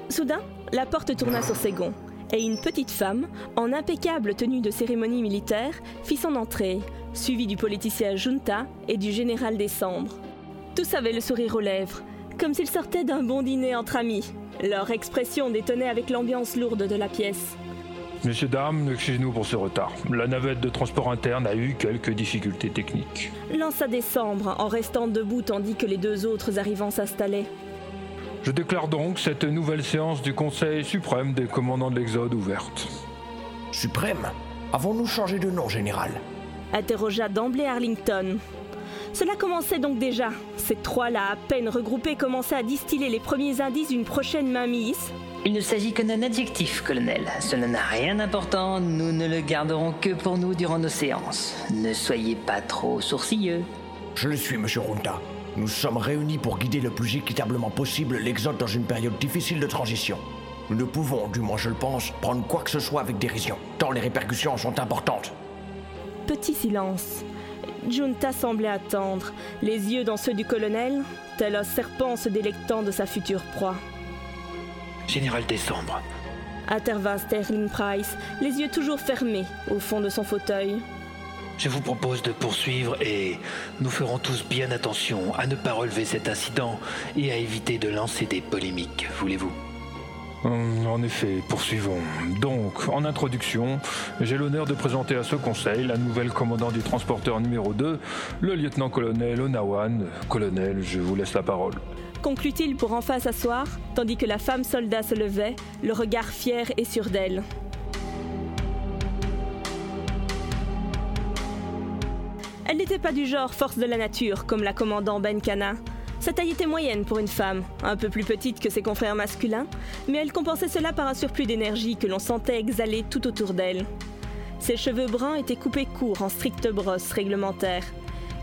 Soudain, la porte tourna sur ses gonds, et une petite femme, en impeccable tenue de cérémonie militaire, fit son entrée, suivie du politicien Junta et du général Décembre. Tous avaient le sourire aux lèvres, comme s'ils sortaient d'un bon dîner entre amis. Leur expression détonnait avec l'ambiance lourde de la pièce. Messieurs, dames, excusez-nous pour ce retard. La navette de transport interne a eu quelques difficultés techniques. Lança Décembre en restant debout tandis que les deux autres arrivants s'installaient. Je déclare donc cette nouvelle séance du Conseil suprême des commandants de l'Exode ouverte. Suprême Avons-nous changé de nom, général Interrogea d'emblée Arlington. Cela commençait donc déjà. Ces trois-là, à peine regroupés, commençaient à distiller les premiers indices d'une prochaine mainmise. Il ne s'agit que d'un adjectif, colonel. Cela n'a rien d'important. Nous ne le garderons que pour nous durant nos séances. Ne soyez pas trop sourcilleux. Je le suis, monsieur Runta. Nous sommes réunis pour guider le plus équitablement possible l'Exode dans une période difficile de transition. Nous ne pouvons, du moins je le pense, prendre quoi que ce soit avec dérision, tant les répercussions sont importantes. Petit silence. Junta semblait attendre, les yeux dans ceux du colonel, tel un serpent se délectant de sa future proie. Général Décembre. Intervint Sterling Price, les yeux toujours fermés, au fond de son fauteuil. Je vous propose de poursuivre et nous ferons tous bien attention à ne pas relever cet incident et à éviter de lancer des polémiques, voulez-vous? Hum, En effet, poursuivons. Donc, en introduction, j'ai l'honneur de présenter à ce conseil la nouvelle commandante du transporteur numéro 2, le lieutenant-colonel Onawan. Colonel, je vous laisse la parole. Conclut-il pour enfin s'asseoir, tandis que la femme soldat se levait, le regard fier et sûr d'elle. Elle n'était pas du genre force de la nature, comme la commandant Benkana. Sa taille était moyenne pour une femme, un peu plus petite que ses confrères masculins, mais elle compensait cela par un surplus d'énergie que l'on sentait exhaler tout autour d'elle. Ses cheveux bruns étaient coupés courts en stricte brosse réglementaire,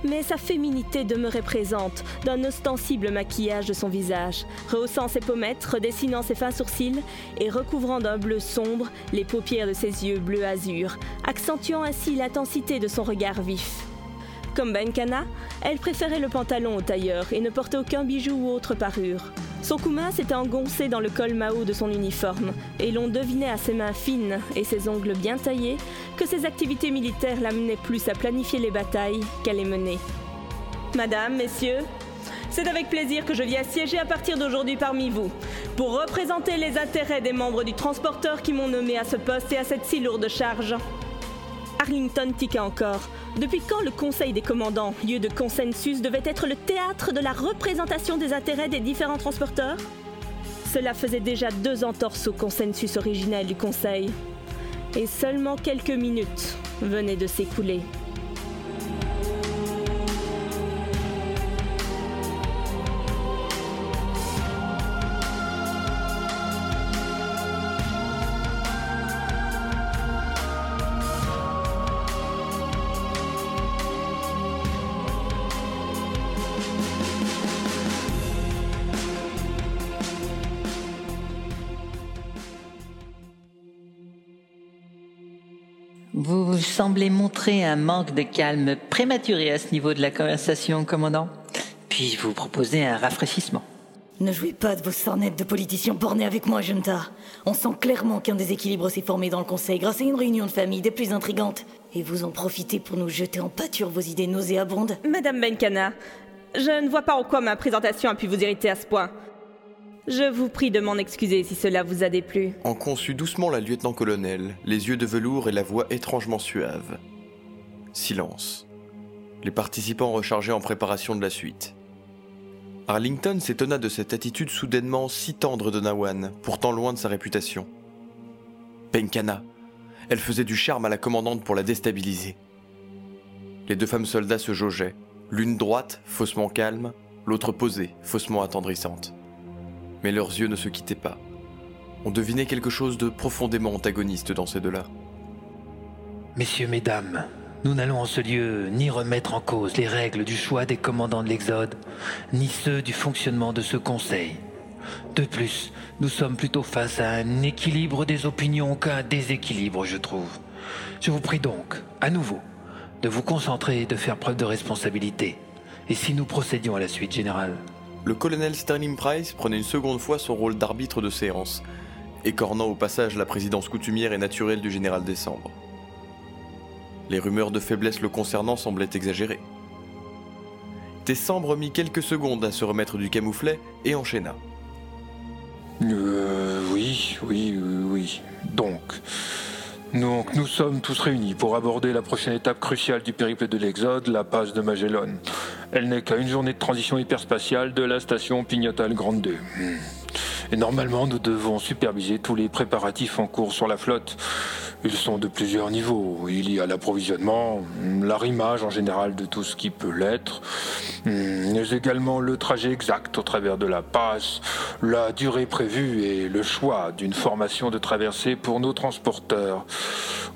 mais sa féminité demeurait présente d'un ostensible maquillage de son visage, rehaussant ses pommettes, redessinant ses fins sourcils et recouvrant d'un bleu sombre les paupières de ses yeux bleu azur, accentuant ainsi l'intensité de son regard vif. Comme Benkana, elle préférait le pantalon au tailleur et ne portait aucun bijou ou autre parure. Son coumain s'était engoncé dans le col Mao de son uniforme, et l'on devinait à ses mains fines et ses ongles bien taillés que ses activités militaires l'amenaient plus à planifier les batailles qu'à les mener. Madame, messieurs, c'est avec plaisir que je viens siéger à partir d'aujourd'hui parmi vous, pour représenter les intérêts des membres du transporteur qui m'ont nommé à ce poste et à cette si lourde charge. Arlington tiqua encore. Depuis quand le Conseil des commandants, lieu de consensus, devait être le théâtre de la représentation des intérêts des différents transporteurs? Cela faisait déjà deux entorses au consensus originel du Conseil. Et seulement quelques minutes venaient de s'écouler. Vous semblez montrer un manque de calme prématuré à ce niveau de la conversation, commandant. Puis vous proposez un rafraîchissement. Ne jouez pas de vos sornettes de politiciens bornés avec moi, Junta. On sent clairement qu'un déséquilibre s'est formé dans le Conseil grâce à une réunion de famille des plus intrigantes. Et vous en profitez pour nous jeter en pâture vos idées nauséabondes. Madame Benkana, je ne vois pas en quoi ma présentation a pu vous irriter à ce point. Je vous prie de m'en excuser si cela vous a déplu. En conçut doucement la lieutenant-colonel, les yeux de velours et la voix étrangement suave. Silence. Les participants rechargeaient en préparation de la suite. Arlington s'étonna de cette attitude soudainement si tendre de Nawan, pourtant loin de sa réputation. Penkana. Elle faisait du charme à la commandante pour la déstabiliser. Les deux femmes soldats se jaugeaient, l'une droite, faussement calme, l'autre posée, faussement attendrissante. Mais leurs yeux ne se quittaient pas. On devinait quelque chose de profondément antagoniste dans ces deux-là. Messieurs, mesdames, nous n'allons en ce lieu ni remettre en cause les règles du choix des commandants de l'Exode, ni ceux du fonctionnement de ce conseil. De plus, nous sommes plutôt face à un équilibre des opinions qu'à un déséquilibre, je trouve. Je vous prie donc, à nouveau, de vous concentrer et de faire preuve de responsabilité. Et si nous procédions à la suite générale Le colonel Sterling Price prenait une seconde fois son rôle d'arbitre de séance, écornant au passage la présidence coutumière et naturelle du général Décembre. Les rumeurs de faiblesse le concernant semblaient exagérées. Décembre mit quelques secondes à se remettre du camouflet et enchaîna. Euh, oui, oui, oui, oui. Donc, donc, nous sommes tous réunis pour aborder la prochaine étape cruciale du périple de l'Exode, la passe de Magellan. Elle n'est qu'à une journée de transition hyperspatiale de la station Pignotale Grande 2. Et normalement, nous devons superviser tous les préparatifs en cours sur la flotte. Ils sont de plusieurs niveaux. Il y a l'approvisionnement, l'arrimage en général de tout ce qui peut l'être, mais également le trajet exact au travers de la passe, la durée prévue et le choix d'une formation de traversée pour nos transporteurs.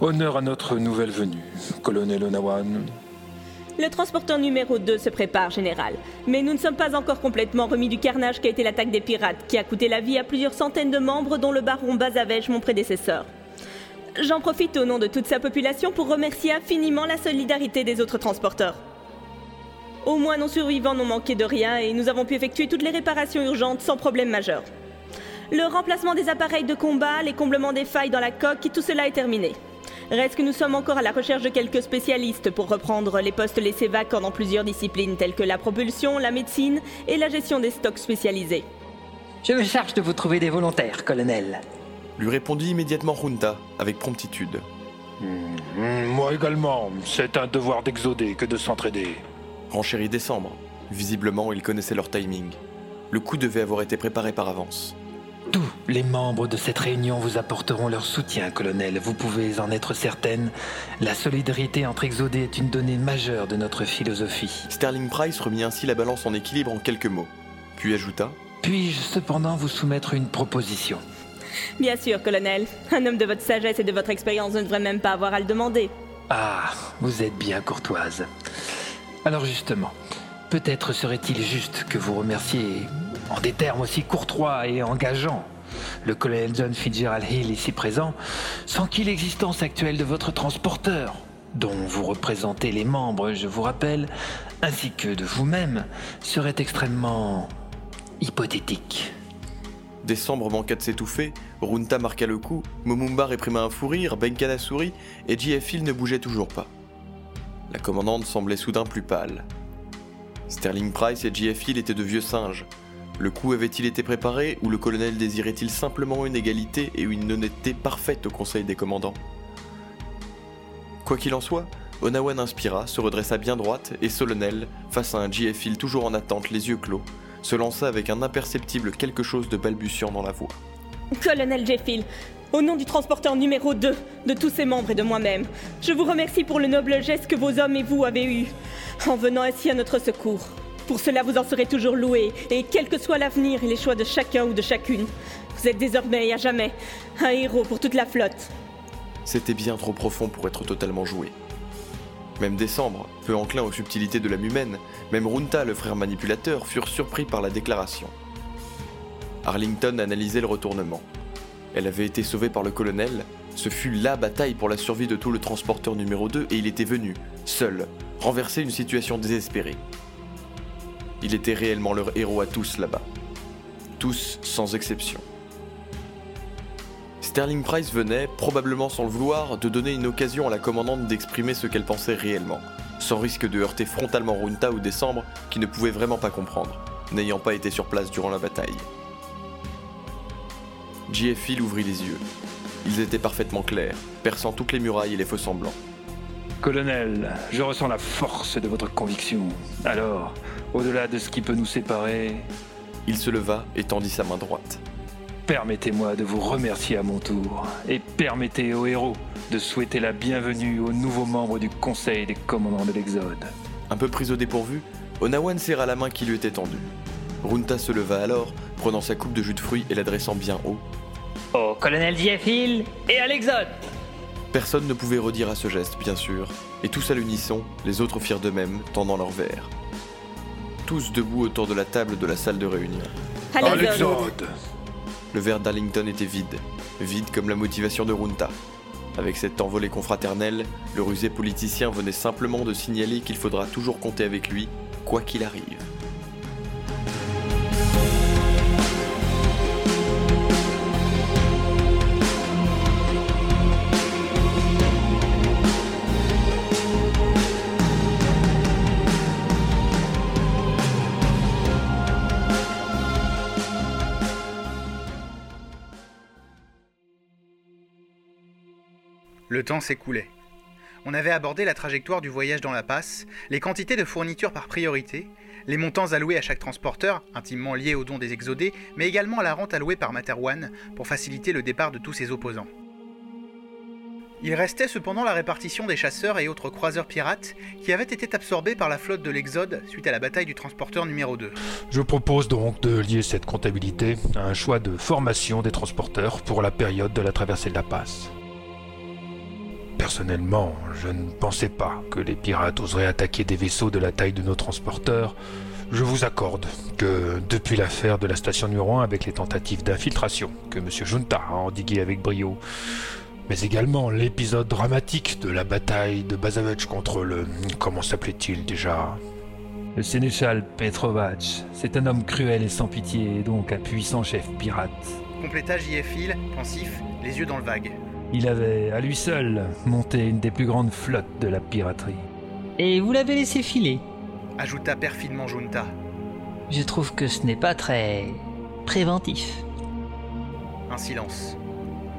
Honneur à notre nouvelle venue, colonel Onawan. Le transporteur numéro 2 se prépare, général. Mais nous ne sommes pas encore complètement remis du carnage qu'a été l'attaque des pirates, qui a coûté la vie à plusieurs centaines de membres, dont le baron Bazavège, mon prédécesseur. J'en profite au nom de toute sa population pour remercier infiniment la solidarité des autres transporteurs. Au moins nos survivants n'ont manqué de rien et nous avons pu effectuer toutes les réparations urgentes sans problème majeur. Le remplacement des appareils de combat, les comblements des failles dans la coque, tout cela est terminé. Reste que nous sommes encore à la recherche de quelques spécialistes pour reprendre les postes laissés vacants dans plusieurs disciplines telles que la propulsion, la médecine et la gestion des stocks spécialisés. Je me charge de vous trouver des volontaires, colonel lui répondit immédiatement Junta, avec promptitude. Hmm, moi également, c'est un devoir d'exoder que de s'entraider. Renchérit Décembre. Visiblement, ils connaissaient leur timing. Le coup devait avoir été préparé par avance. Tous les membres de cette réunion vous apporteront leur soutien, colonel. Vous pouvez en être certaine. La solidarité entre exodés est une donnée majeure de notre philosophie. Sterling Price remit ainsi la balance en équilibre en quelques mots, puis ajouta Puis-je cependant vous soumettre une proposition? Bien sûr, colonel. Un homme de votre sagesse et de votre expérience ne devrait même pas avoir à le demander. Ah, vous êtes bien courtoise. Alors justement, peut-être serait-il juste que vous remerciez, en des termes aussi courtois et engageants, le colonel John Fitzgerald Hill ici présent, sans qui l'existence actuelle de votre transporteur, dont vous représentez les membres, je vous rappelle, ainsi que de vous-même, serait extrêmement hypothétique. Décembre manqua de s'étouffer, Runta marqua le coup, Momumba réprima un fou rire, Benkana sourit, et JF Hill ne bougeait toujours pas. La commandante semblait soudain plus pâle. Sterling Price et JF Hill étaient de vieux singes. Le coup avait-il été préparé ou le colonel désirait-il simplement une égalité et une honnêteté parfaite au conseil des commandants? Quoi qu'il en soit, Onawan inspira, se redressa bien droite et solennelle face à un JF toujours en attente, les yeux clos, se lança avec un imperceptible quelque chose de balbutiant dans la voix. Colonel Jeffil, au nom du transporteur numéro 2, de tous ses membres et de moi-même, je vous remercie pour le noble geste que vos hommes et vous avez eu, en venant ainsi à notre secours. Pour cela, vous en serez toujours loué, et quel que soit l'avenir et les choix de chacun ou de chacune, vous êtes désormais et à jamais un héros pour toute la flotte. C'était bien trop profond pour être totalement joué. Même Décembre, peu enclin aux subtilités de l'âme humaine, même Runta, le frère manipulateur, furent surpris par la déclaration. Arlington analysait le retournement. Elle avait été sauvée par le colonel, ce fut la bataille pour la survie de tout le transporteur numéro 2 et il était venu, seul, renverser une situation désespérée. Il était réellement leur héros à tous là-bas. Tous sans exception. Sterling Price venait, probablement sans le vouloir, de donner une occasion à la commandante d'exprimer ce qu'elle pensait réellement, sans risque de heurter frontalement Runta ou Décembre, qui ne pouvait vraiment pas comprendre, n'ayant pas été sur place durant la bataille. JF Hill ouvrit les yeux. Ils étaient parfaitement clairs, perçant toutes les murailles et les faux semblants. Colonel, je ressens la force de votre conviction. Alors, au-delà de ce qui peut nous séparer... Il se leva et tendit sa main droite. Permettez-moi de vous remercier à mon tour, et permettez aux héros de souhaiter la bienvenue aux nouveaux membres du Conseil des commandants de l'Exode. Un peu pris au dépourvu, Onawan serra la main qui lui était tendue. Runta se leva alors, prenant sa coupe de jus de fruits et l'adressant bien haut. Au colonel Hill et à l'Exode Personne ne pouvait redire à ce geste, bien sûr, et tous à l'unisson, les autres firent de même, tendant leur verre. Tous debout autour de la table de la salle de réunion. Le verre d'Arlington était vide, vide comme la motivation de Runta. Avec cette envolée confraternelle, le rusé politicien venait simplement de signaler qu'il faudra toujours compter avec lui, quoi qu'il arrive. Le temps s'écoulait. On avait abordé la trajectoire du voyage dans la passe, les quantités de fournitures par priorité, les montants alloués à chaque transporteur, intimement liés aux dons des exodés, mais également à la rente allouée par Materwan pour faciliter le départ de tous ses opposants. Il restait cependant la répartition des chasseurs et autres croiseurs pirates qui avaient été absorbés par la flotte de l'Exode suite à la bataille du transporteur numéro 2. Je propose donc de lier cette comptabilité à un choix de formation des transporteurs pour la période de la traversée de la passe. Personnellement, je ne pensais pas que les pirates oseraient attaquer des vaisseaux de la taille de nos transporteurs. Je vous accorde que depuis l'affaire de la station numéro 1 avec les tentatives d'infiltration que M. Junta a endigué avec brio, mais également l'épisode dramatique de la bataille de Bazavech contre le... comment s'appelait-il déjà? Le sénéchal Petrovac. C'est un homme cruel et sans pitié, et donc un puissant chef pirate. Compléta JF pensif, les yeux dans le vague. Il avait, à lui seul, monté une des plus grandes flottes de la piraterie. Et vous l'avez laissé filer Ajouta perfidement Junta. Je trouve que ce n'est pas très préventif. Un silence.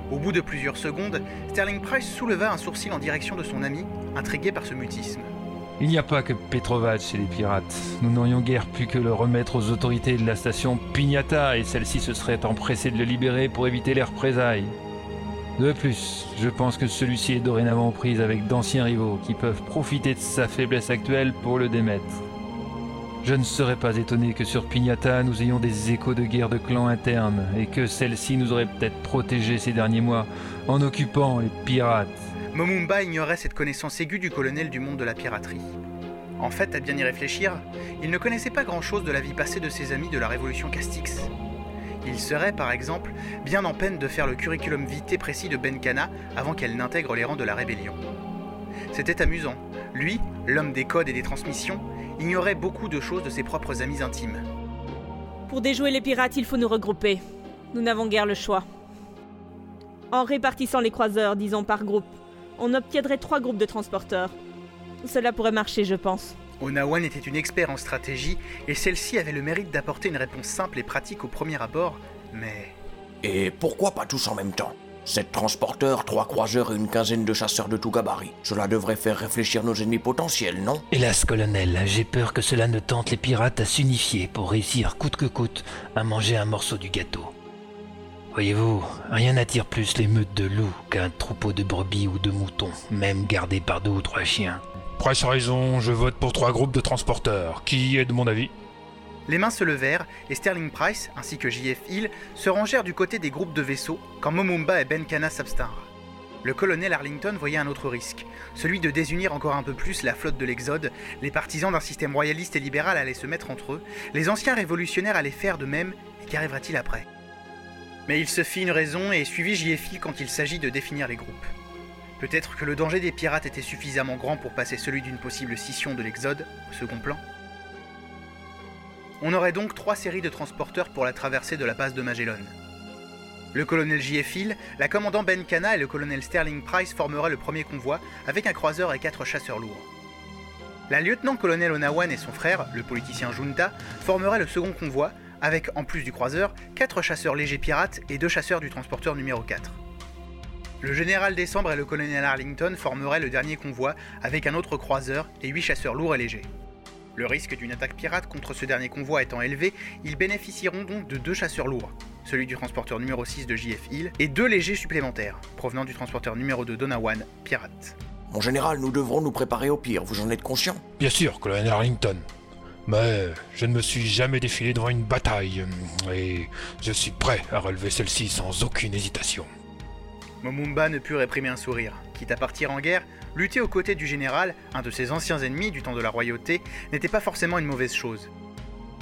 Au bout de plusieurs secondes, Sterling Price souleva un sourcil en direction de son ami, intrigué par ce mutisme. Il n'y a pas que Petrovac chez les pirates. Nous n'aurions guère pu que le remettre aux autorités de la station Pignata et celle-ci se serait empressée de le libérer pour éviter les représailles. De plus, je pense que celui-ci est dorénavant prise avec d'anciens rivaux qui peuvent profiter de sa faiblesse actuelle pour le démettre. Je ne serais pas étonné que sur Pignata nous ayons des échos de guerre de clans internes et que celle-ci nous aurait peut-être protégés ces derniers mois en occupant les pirates. Momumba ignorait cette connaissance aiguë du colonel du monde de la piraterie. En fait, à bien y réfléchir, il ne connaissait pas grand-chose de la vie passée de ses amis de la révolution Castix. Il serait, par exemple, bien en peine de faire le curriculum vitae précis de Benkana avant qu'elle n'intègre les rangs de la rébellion. C'était amusant. Lui, l'homme des codes et des transmissions, ignorait beaucoup de choses de ses propres amis intimes. Pour déjouer les pirates, il faut nous regrouper. Nous n'avons guère le choix. En répartissant les croiseurs, disons par groupe, on obtiendrait trois groupes de transporteurs. Cela pourrait marcher, je pense. Onawan était une experte en stratégie et celle-ci avait le mérite d'apporter une réponse simple et pratique au premier abord, mais... Et pourquoi pas tous en même temps? Sept transporteurs, trois croiseurs et une quinzaine de chasseurs de tout gabarit. Cela devrait faire réfléchir nos ennemis potentiels, non? Hélas, colonel, j'ai peur que cela ne tente les pirates à s'unifier pour réussir coûte que coûte à manger un morceau du gâteau. Voyez-vous, rien n'attire plus les meutes de loups qu'un troupeau de brebis ou de moutons, même gardés par deux ou trois chiens. Price a raison, je vote pour trois groupes de transporteurs. Qui est de mon avis Les mains se levèrent et Sterling Price, ainsi que JF Hill, se rangèrent du côté des groupes de vaisseaux quand Momumba et Benkana s'abstinrent. Le colonel Arlington voyait un autre risque, celui de désunir encore un peu plus la flotte de l'Exode, les partisans d'un système royaliste et libéral allaient se mettre entre eux, les anciens révolutionnaires allaient faire de même, et qu'arrivera-t-il après? Mais il se fit une raison et suivit JF Hill quand il s'agit de définir les groupes. Peut-être que le danger des pirates était suffisamment grand pour passer celui d'une possible scission de l'Exode au second plan. On aurait donc trois séries de transporteurs pour la traversée de la passe de Magellan. Le colonel J.F. Hill, la commandant Ben Cana et le colonel Sterling Price formeraient le premier convoi avec un croiseur et quatre chasseurs lourds. La lieutenant-colonel Onawan et son frère, le politicien Junta, formeraient le second convoi avec, en plus du croiseur, quatre chasseurs légers pirates et deux chasseurs du transporteur numéro 4. Le général Décembre et le colonel Arlington formeraient le dernier convoi avec un autre croiseur et huit chasseurs lourds et légers. Le risque d'une attaque pirate contre ce dernier convoi étant élevé, ils bénéficieront donc de deux chasseurs lourds, celui du transporteur numéro 6 de JF Hill et deux légers supplémentaires, provenant du transporteur numéro 2 Donawan, pirate. Mon général, nous devrons nous préparer au pire, vous en êtes conscient? Bien sûr, colonel Arlington. Mais je ne me suis jamais défilé devant une bataille, et je suis prêt à relever celle-ci sans aucune hésitation. Momumba ne put réprimer un sourire. Quitte à partir en guerre, lutter aux côtés du général, un de ses anciens ennemis du temps de la royauté, n'était pas forcément une mauvaise chose.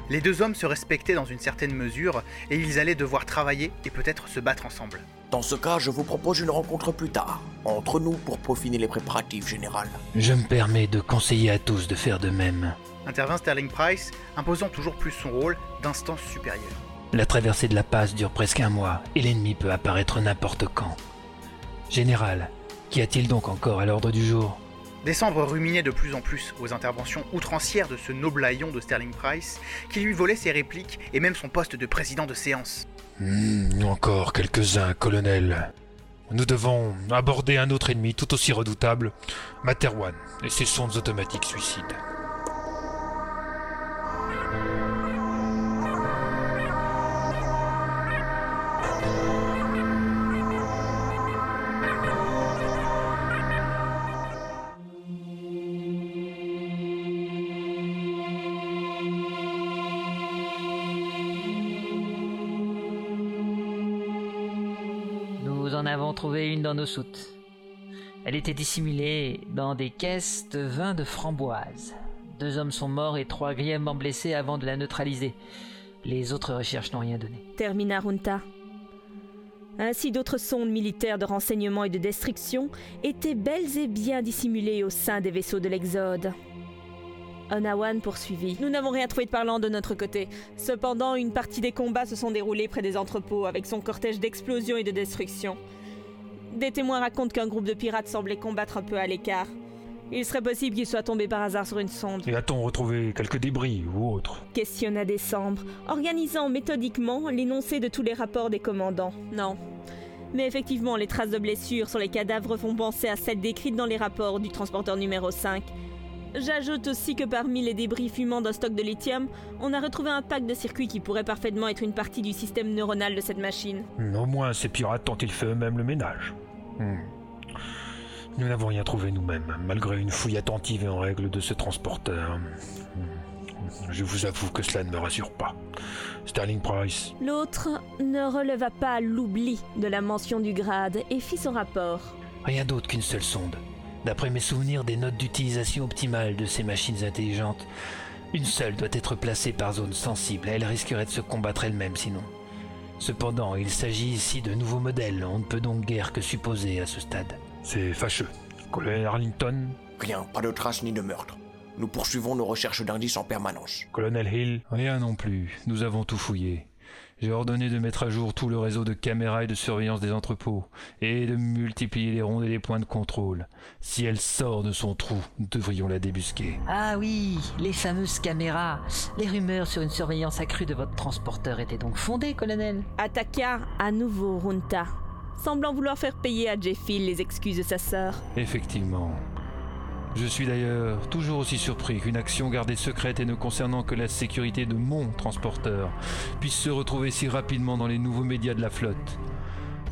Les deux hommes se respectaient dans une certaine mesure et ils allaient devoir travailler et peut-être se battre ensemble. Dans ce cas, je vous propose une rencontre plus tard, entre nous pour peaufiner les préparatifs général. Je me permets de conseiller à tous de faire de même. Intervint Sterling Price, imposant toujours plus son rôle d'instance supérieure. La traversée de la passe dure presque un mois et l'ennemi peut apparaître n'importe quand. Général, qu'y a-t-il donc encore à l'ordre du jour? Décembre ruminait de plus en plus aux interventions outrancières de ce noble haillon de Sterling Price, qui lui volait ses répliques et même son poste de président de séance. Hmm, encore quelques-uns, colonel. Nous devons aborder un autre ennemi tout aussi redoutable, Materwan et ses sondes automatiques suicides. En avons trouvé une dans nos soutes. Elle était dissimulée dans des caisses de vin de framboise. Deux hommes sont morts et trois grièvement blessés avant de la neutraliser. Les autres recherches n'ont rien donné. Termina Runta. Ainsi d'autres sondes militaires de renseignement et de destruction étaient belles et bien dissimulées au sein des vaisseaux de l'Exode. Onawan poursuivit. Nous n'avons rien trouvé de parlant de notre côté. Cependant, une partie des combats se sont déroulés près des entrepôts avec son cortège d'explosions et de destruction. Des témoins racontent qu'un groupe de pirates semblait combattre un peu à l'écart. Il serait possible qu'il soit tombé par hasard sur une sonde. Et a-t-on retrouvé quelques débris ou autre Questionna Décembre, organisant méthodiquement l'énoncé de tous les rapports des commandants. Non. Mais effectivement, les traces de blessures sur les cadavres font penser à celles décrites dans les rapports du transporteur numéro 5. J'ajoute aussi que parmi les débris fumants d'un stock de lithium, on a retrouvé un pack de circuits qui pourrait parfaitement être une partie du système neuronal de cette machine. Au moins, ces pirates ont-ils fait eux-mêmes le ménage Hmm. Nous n'avons rien trouvé nous-mêmes, malgré une fouille attentive et en règle de ce transporteur. Hmm. Je vous avoue que cela ne me rassure pas. Sterling Price. L'autre ne releva pas l'oubli de la mention du grade et fit son rapport. Rien d'autre qu'une seule sonde. D'après mes souvenirs des notes d'utilisation optimale de ces machines intelligentes, une seule doit être placée par zone sensible. Elle risquerait de se combattre elle-même sinon. Cependant, il s'agit ici de nouveaux modèles. On ne peut donc guère que supposer à ce stade. C'est fâcheux. Colonel Arlington Rien, pas de traces ni de meurtre. Nous poursuivons nos recherches d'indices en permanence. Colonel Hill Rien non plus. Nous avons tout fouillé. J'ai ordonné de mettre à jour tout le réseau de caméras et de surveillance des entrepôts, et de multiplier les rondes et les points de contrôle. Si elle sort de son trou, nous devrions la débusquer. Ah oui, les fameuses caméras. Les rumeurs sur une surveillance accrue de votre transporteur étaient donc fondées, colonel Attaqua à nouveau Runta, semblant vouloir faire payer à Jeffil les excuses de sa sœur. Effectivement. Je suis d'ailleurs toujours aussi surpris qu'une action gardée secrète et ne concernant que la sécurité de mon transporteur puisse se retrouver si rapidement dans les nouveaux médias de la flotte.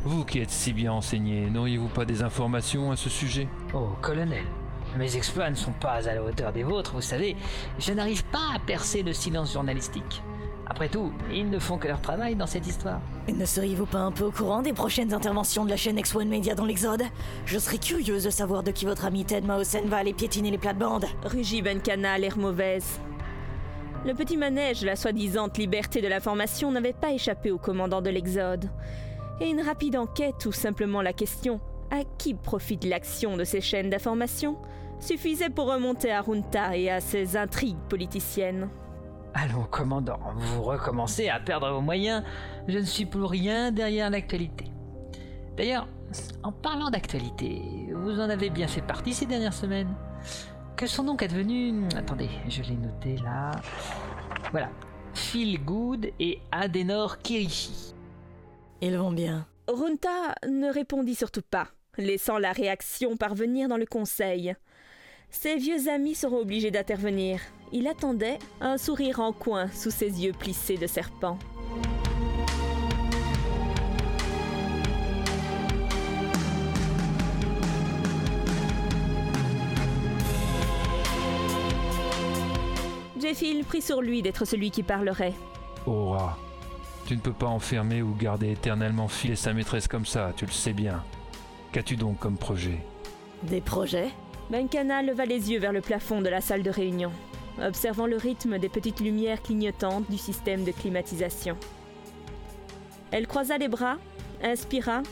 Vous qui êtes si bien enseigné, n'auriez-vous pas des informations à ce sujet? Oh, colonel, mes exploits ne sont pas à la hauteur des vôtres, vous savez. Je n'arrive pas à percer le silence journalistique. Après tout, ils ne font que leur travail dans cette histoire. Et ne seriez-vous pas un peu au courant des prochaines interventions de la chaîne X1 Media dans l'Exode? Je serais curieuse de savoir de qui votre ami Ted Mausen va aller piétiner les plates-bandes. Rugit Benkana, l'air mauvaise. Le petit manège, la soi-disant liberté de l'information, n'avait pas échappé au commandant de l'Exode. Et une rapide enquête, ou simplement la question à qui profite l'action de ces chaînes d'information, suffisait pour remonter à Runta et à ses intrigues politiciennes. Allons, commandant, vous recommencez à perdre vos moyens. Je ne suis pour rien derrière l'actualité. D'ailleurs, en parlant d'actualité, vous en avez bien fait partie ces dernières semaines. Que sont donc advenus... Attendez, je l'ai noté là. Voilà. Phil Good et Adenor Kirishi. Ils vont bien. Runta ne répondit surtout pas, laissant la réaction parvenir dans le conseil. Ses vieux amis seront obligés d'intervenir. Il attendait, un sourire en coin sous ses yeux plissés de serpent. Jeffil prit sur lui d'être celui qui parlerait. Aura, tu ne peux pas enfermer ou garder éternellement Phil et sa maîtresse comme ça, tu le sais bien. Qu'as-tu donc comme projet? Des projets? Benkana leva les yeux vers le plafond de la salle de réunion. Observant le rythme des petites lumières clignotantes du système de climatisation. Elle croisa les bras, inspira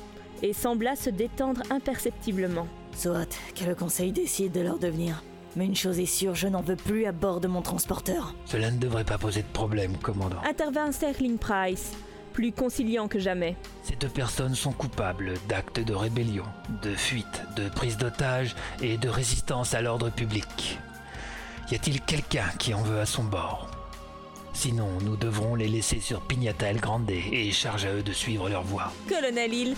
et sembla se détendre imperceptiblement. Soit que le conseil décide de leur devenir? Mais une chose est sûre, je n'en veux plus à bord de mon transporteur. Cela ne devrait pas poser de problème, commandant. Intervint Sterling Price, plus conciliant que jamais. Ces deux personnes sont coupables d'actes de rébellion, de fuite, de prise d'otage et de résistance à l'ordre public. Y a-t-il quelqu'un qui en veut à son bord? Sinon, nous devrons les laisser sur Pignata El Grande et charge à eux de suivre leur voie. Colonel Hill,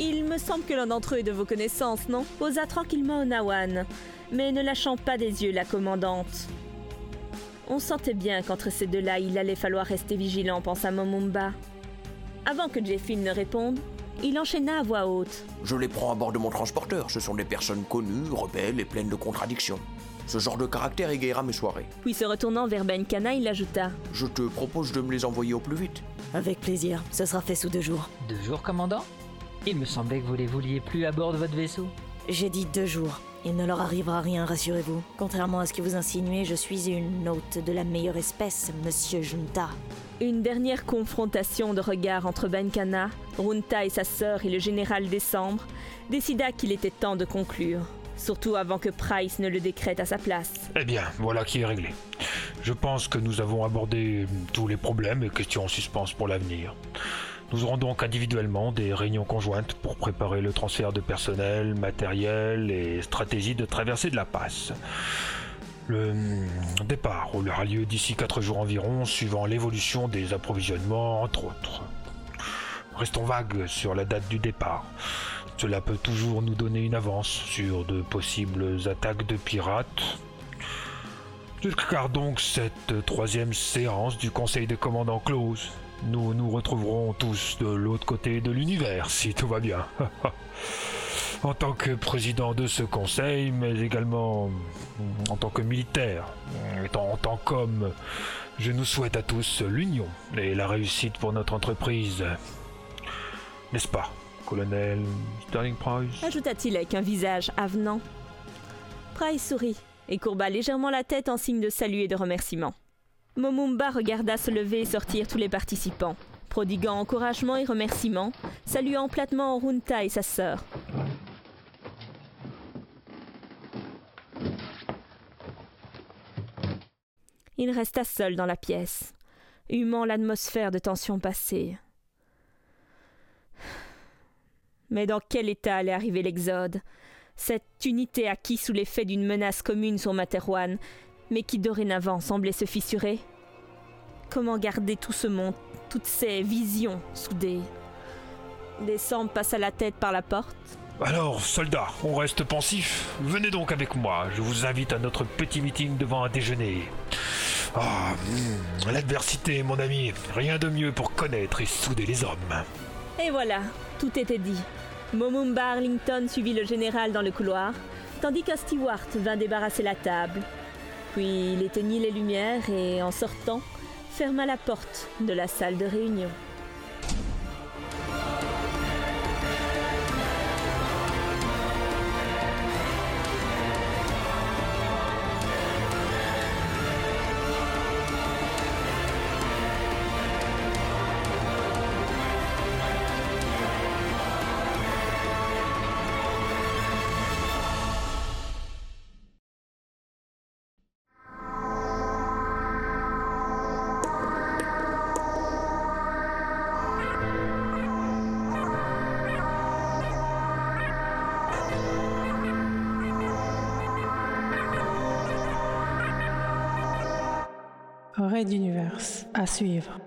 il me semble que l'un d'entre eux est de vos connaissances, non? Posa tranquillement Nawan, mais ne lâchant pas des yeux la commandante. On sentait bien qu'entre ces deux-là, il allait falloir rester vigilant, pensa Momumba. Avant que Jeffin ne réponde, il enchaîna à voix haute. Je les prends à bord de mon transporteur. Ce sont des personnes connues, rebelles et pleines de contradictions. Ce genre de caractère égayera mes soirées. Puis se retournant vers Ben Kana, il ajouta Je te propose de me les envoyer au plus vite. Avec plaisir, ce sera fait sous deux jours. Deux jours, commandant? Il me semblait que vous les vouliez plus à bord de votre vaisseau. J'ai dit deux jours. Il ne leur arrivera rien, rassurez-vous. Contrairement à ce que vous insinuez, je suis une hôte de la meilleure espèce, monsieur Junta. Une dernière confrontation de regards entre Benkana, Runta et sa sœur et le général Décembre décida qu'il était temps de conclure, surtout avant que Price ne le décrète à sa place. Eh bien, voilà qui est réglé. Je pense que nous avons abordé tous les problèmes et questions en suspens pour l'avenir. Nous aurons donc individuellement des réunions conjointes pour préparer le transfert de personnel, matériel et stratégie de traversée de la passe. Le départ aura lieu d'ici 4 jours environ, suivant l'évolution des approvisionnements, entre autres. Restons vagues sur la date du départ. Cela peut toujours nous donner une avance sur de possibles attaques de pirates. Car donc cette troisième séance du Conseil des commandants close. Nous nous retrouverons tous de l'autre côté de l'univers, si tout va bien. en tant que président de ce conseil, mais également en tant que militaire, en tant qu'homme, je nous souhaite à tous l'union et la réussite pour notre entreprise. N'est-ce pas, colonel Sterling Price Ajouta-t-il avec un visage avenant. Price sourit et courba légèrement la tête en signe de salut et de remerciement. Momumba regarda se lever et sortir tous les participants, prodiguant encouragement et remerciements, saluant platement Runta et sa sœur. Il resta seul dans la pièce, humant l'atmosphère de tension passée. Mais dans quel état allait arriver l'Exode? Cette unité acquise sous l'effet d'une menace commune sur Materwan, mais qui dorénavant semblait se fissurer? Comment garder tout ce monde, toutes ces visions soudées Décembre passa la tête par la porte? Alors, soldats, on reste pensif. Venez donc avec moi. Je vous invite à notre petit meeting devant un déjeuner. Ah, hmm, l'adversité, mon ami. Rien de mieux pour connaître et souder les hommes. Et voilà, tout était dit. Momumba Arlington suivit le général dans le couloir, tandis qu'un steward vint débarrasser la table. Puis il éteignit les lumières et, en sortant, ferma la porte de la salle de réunion. Raid d'univers à suivre.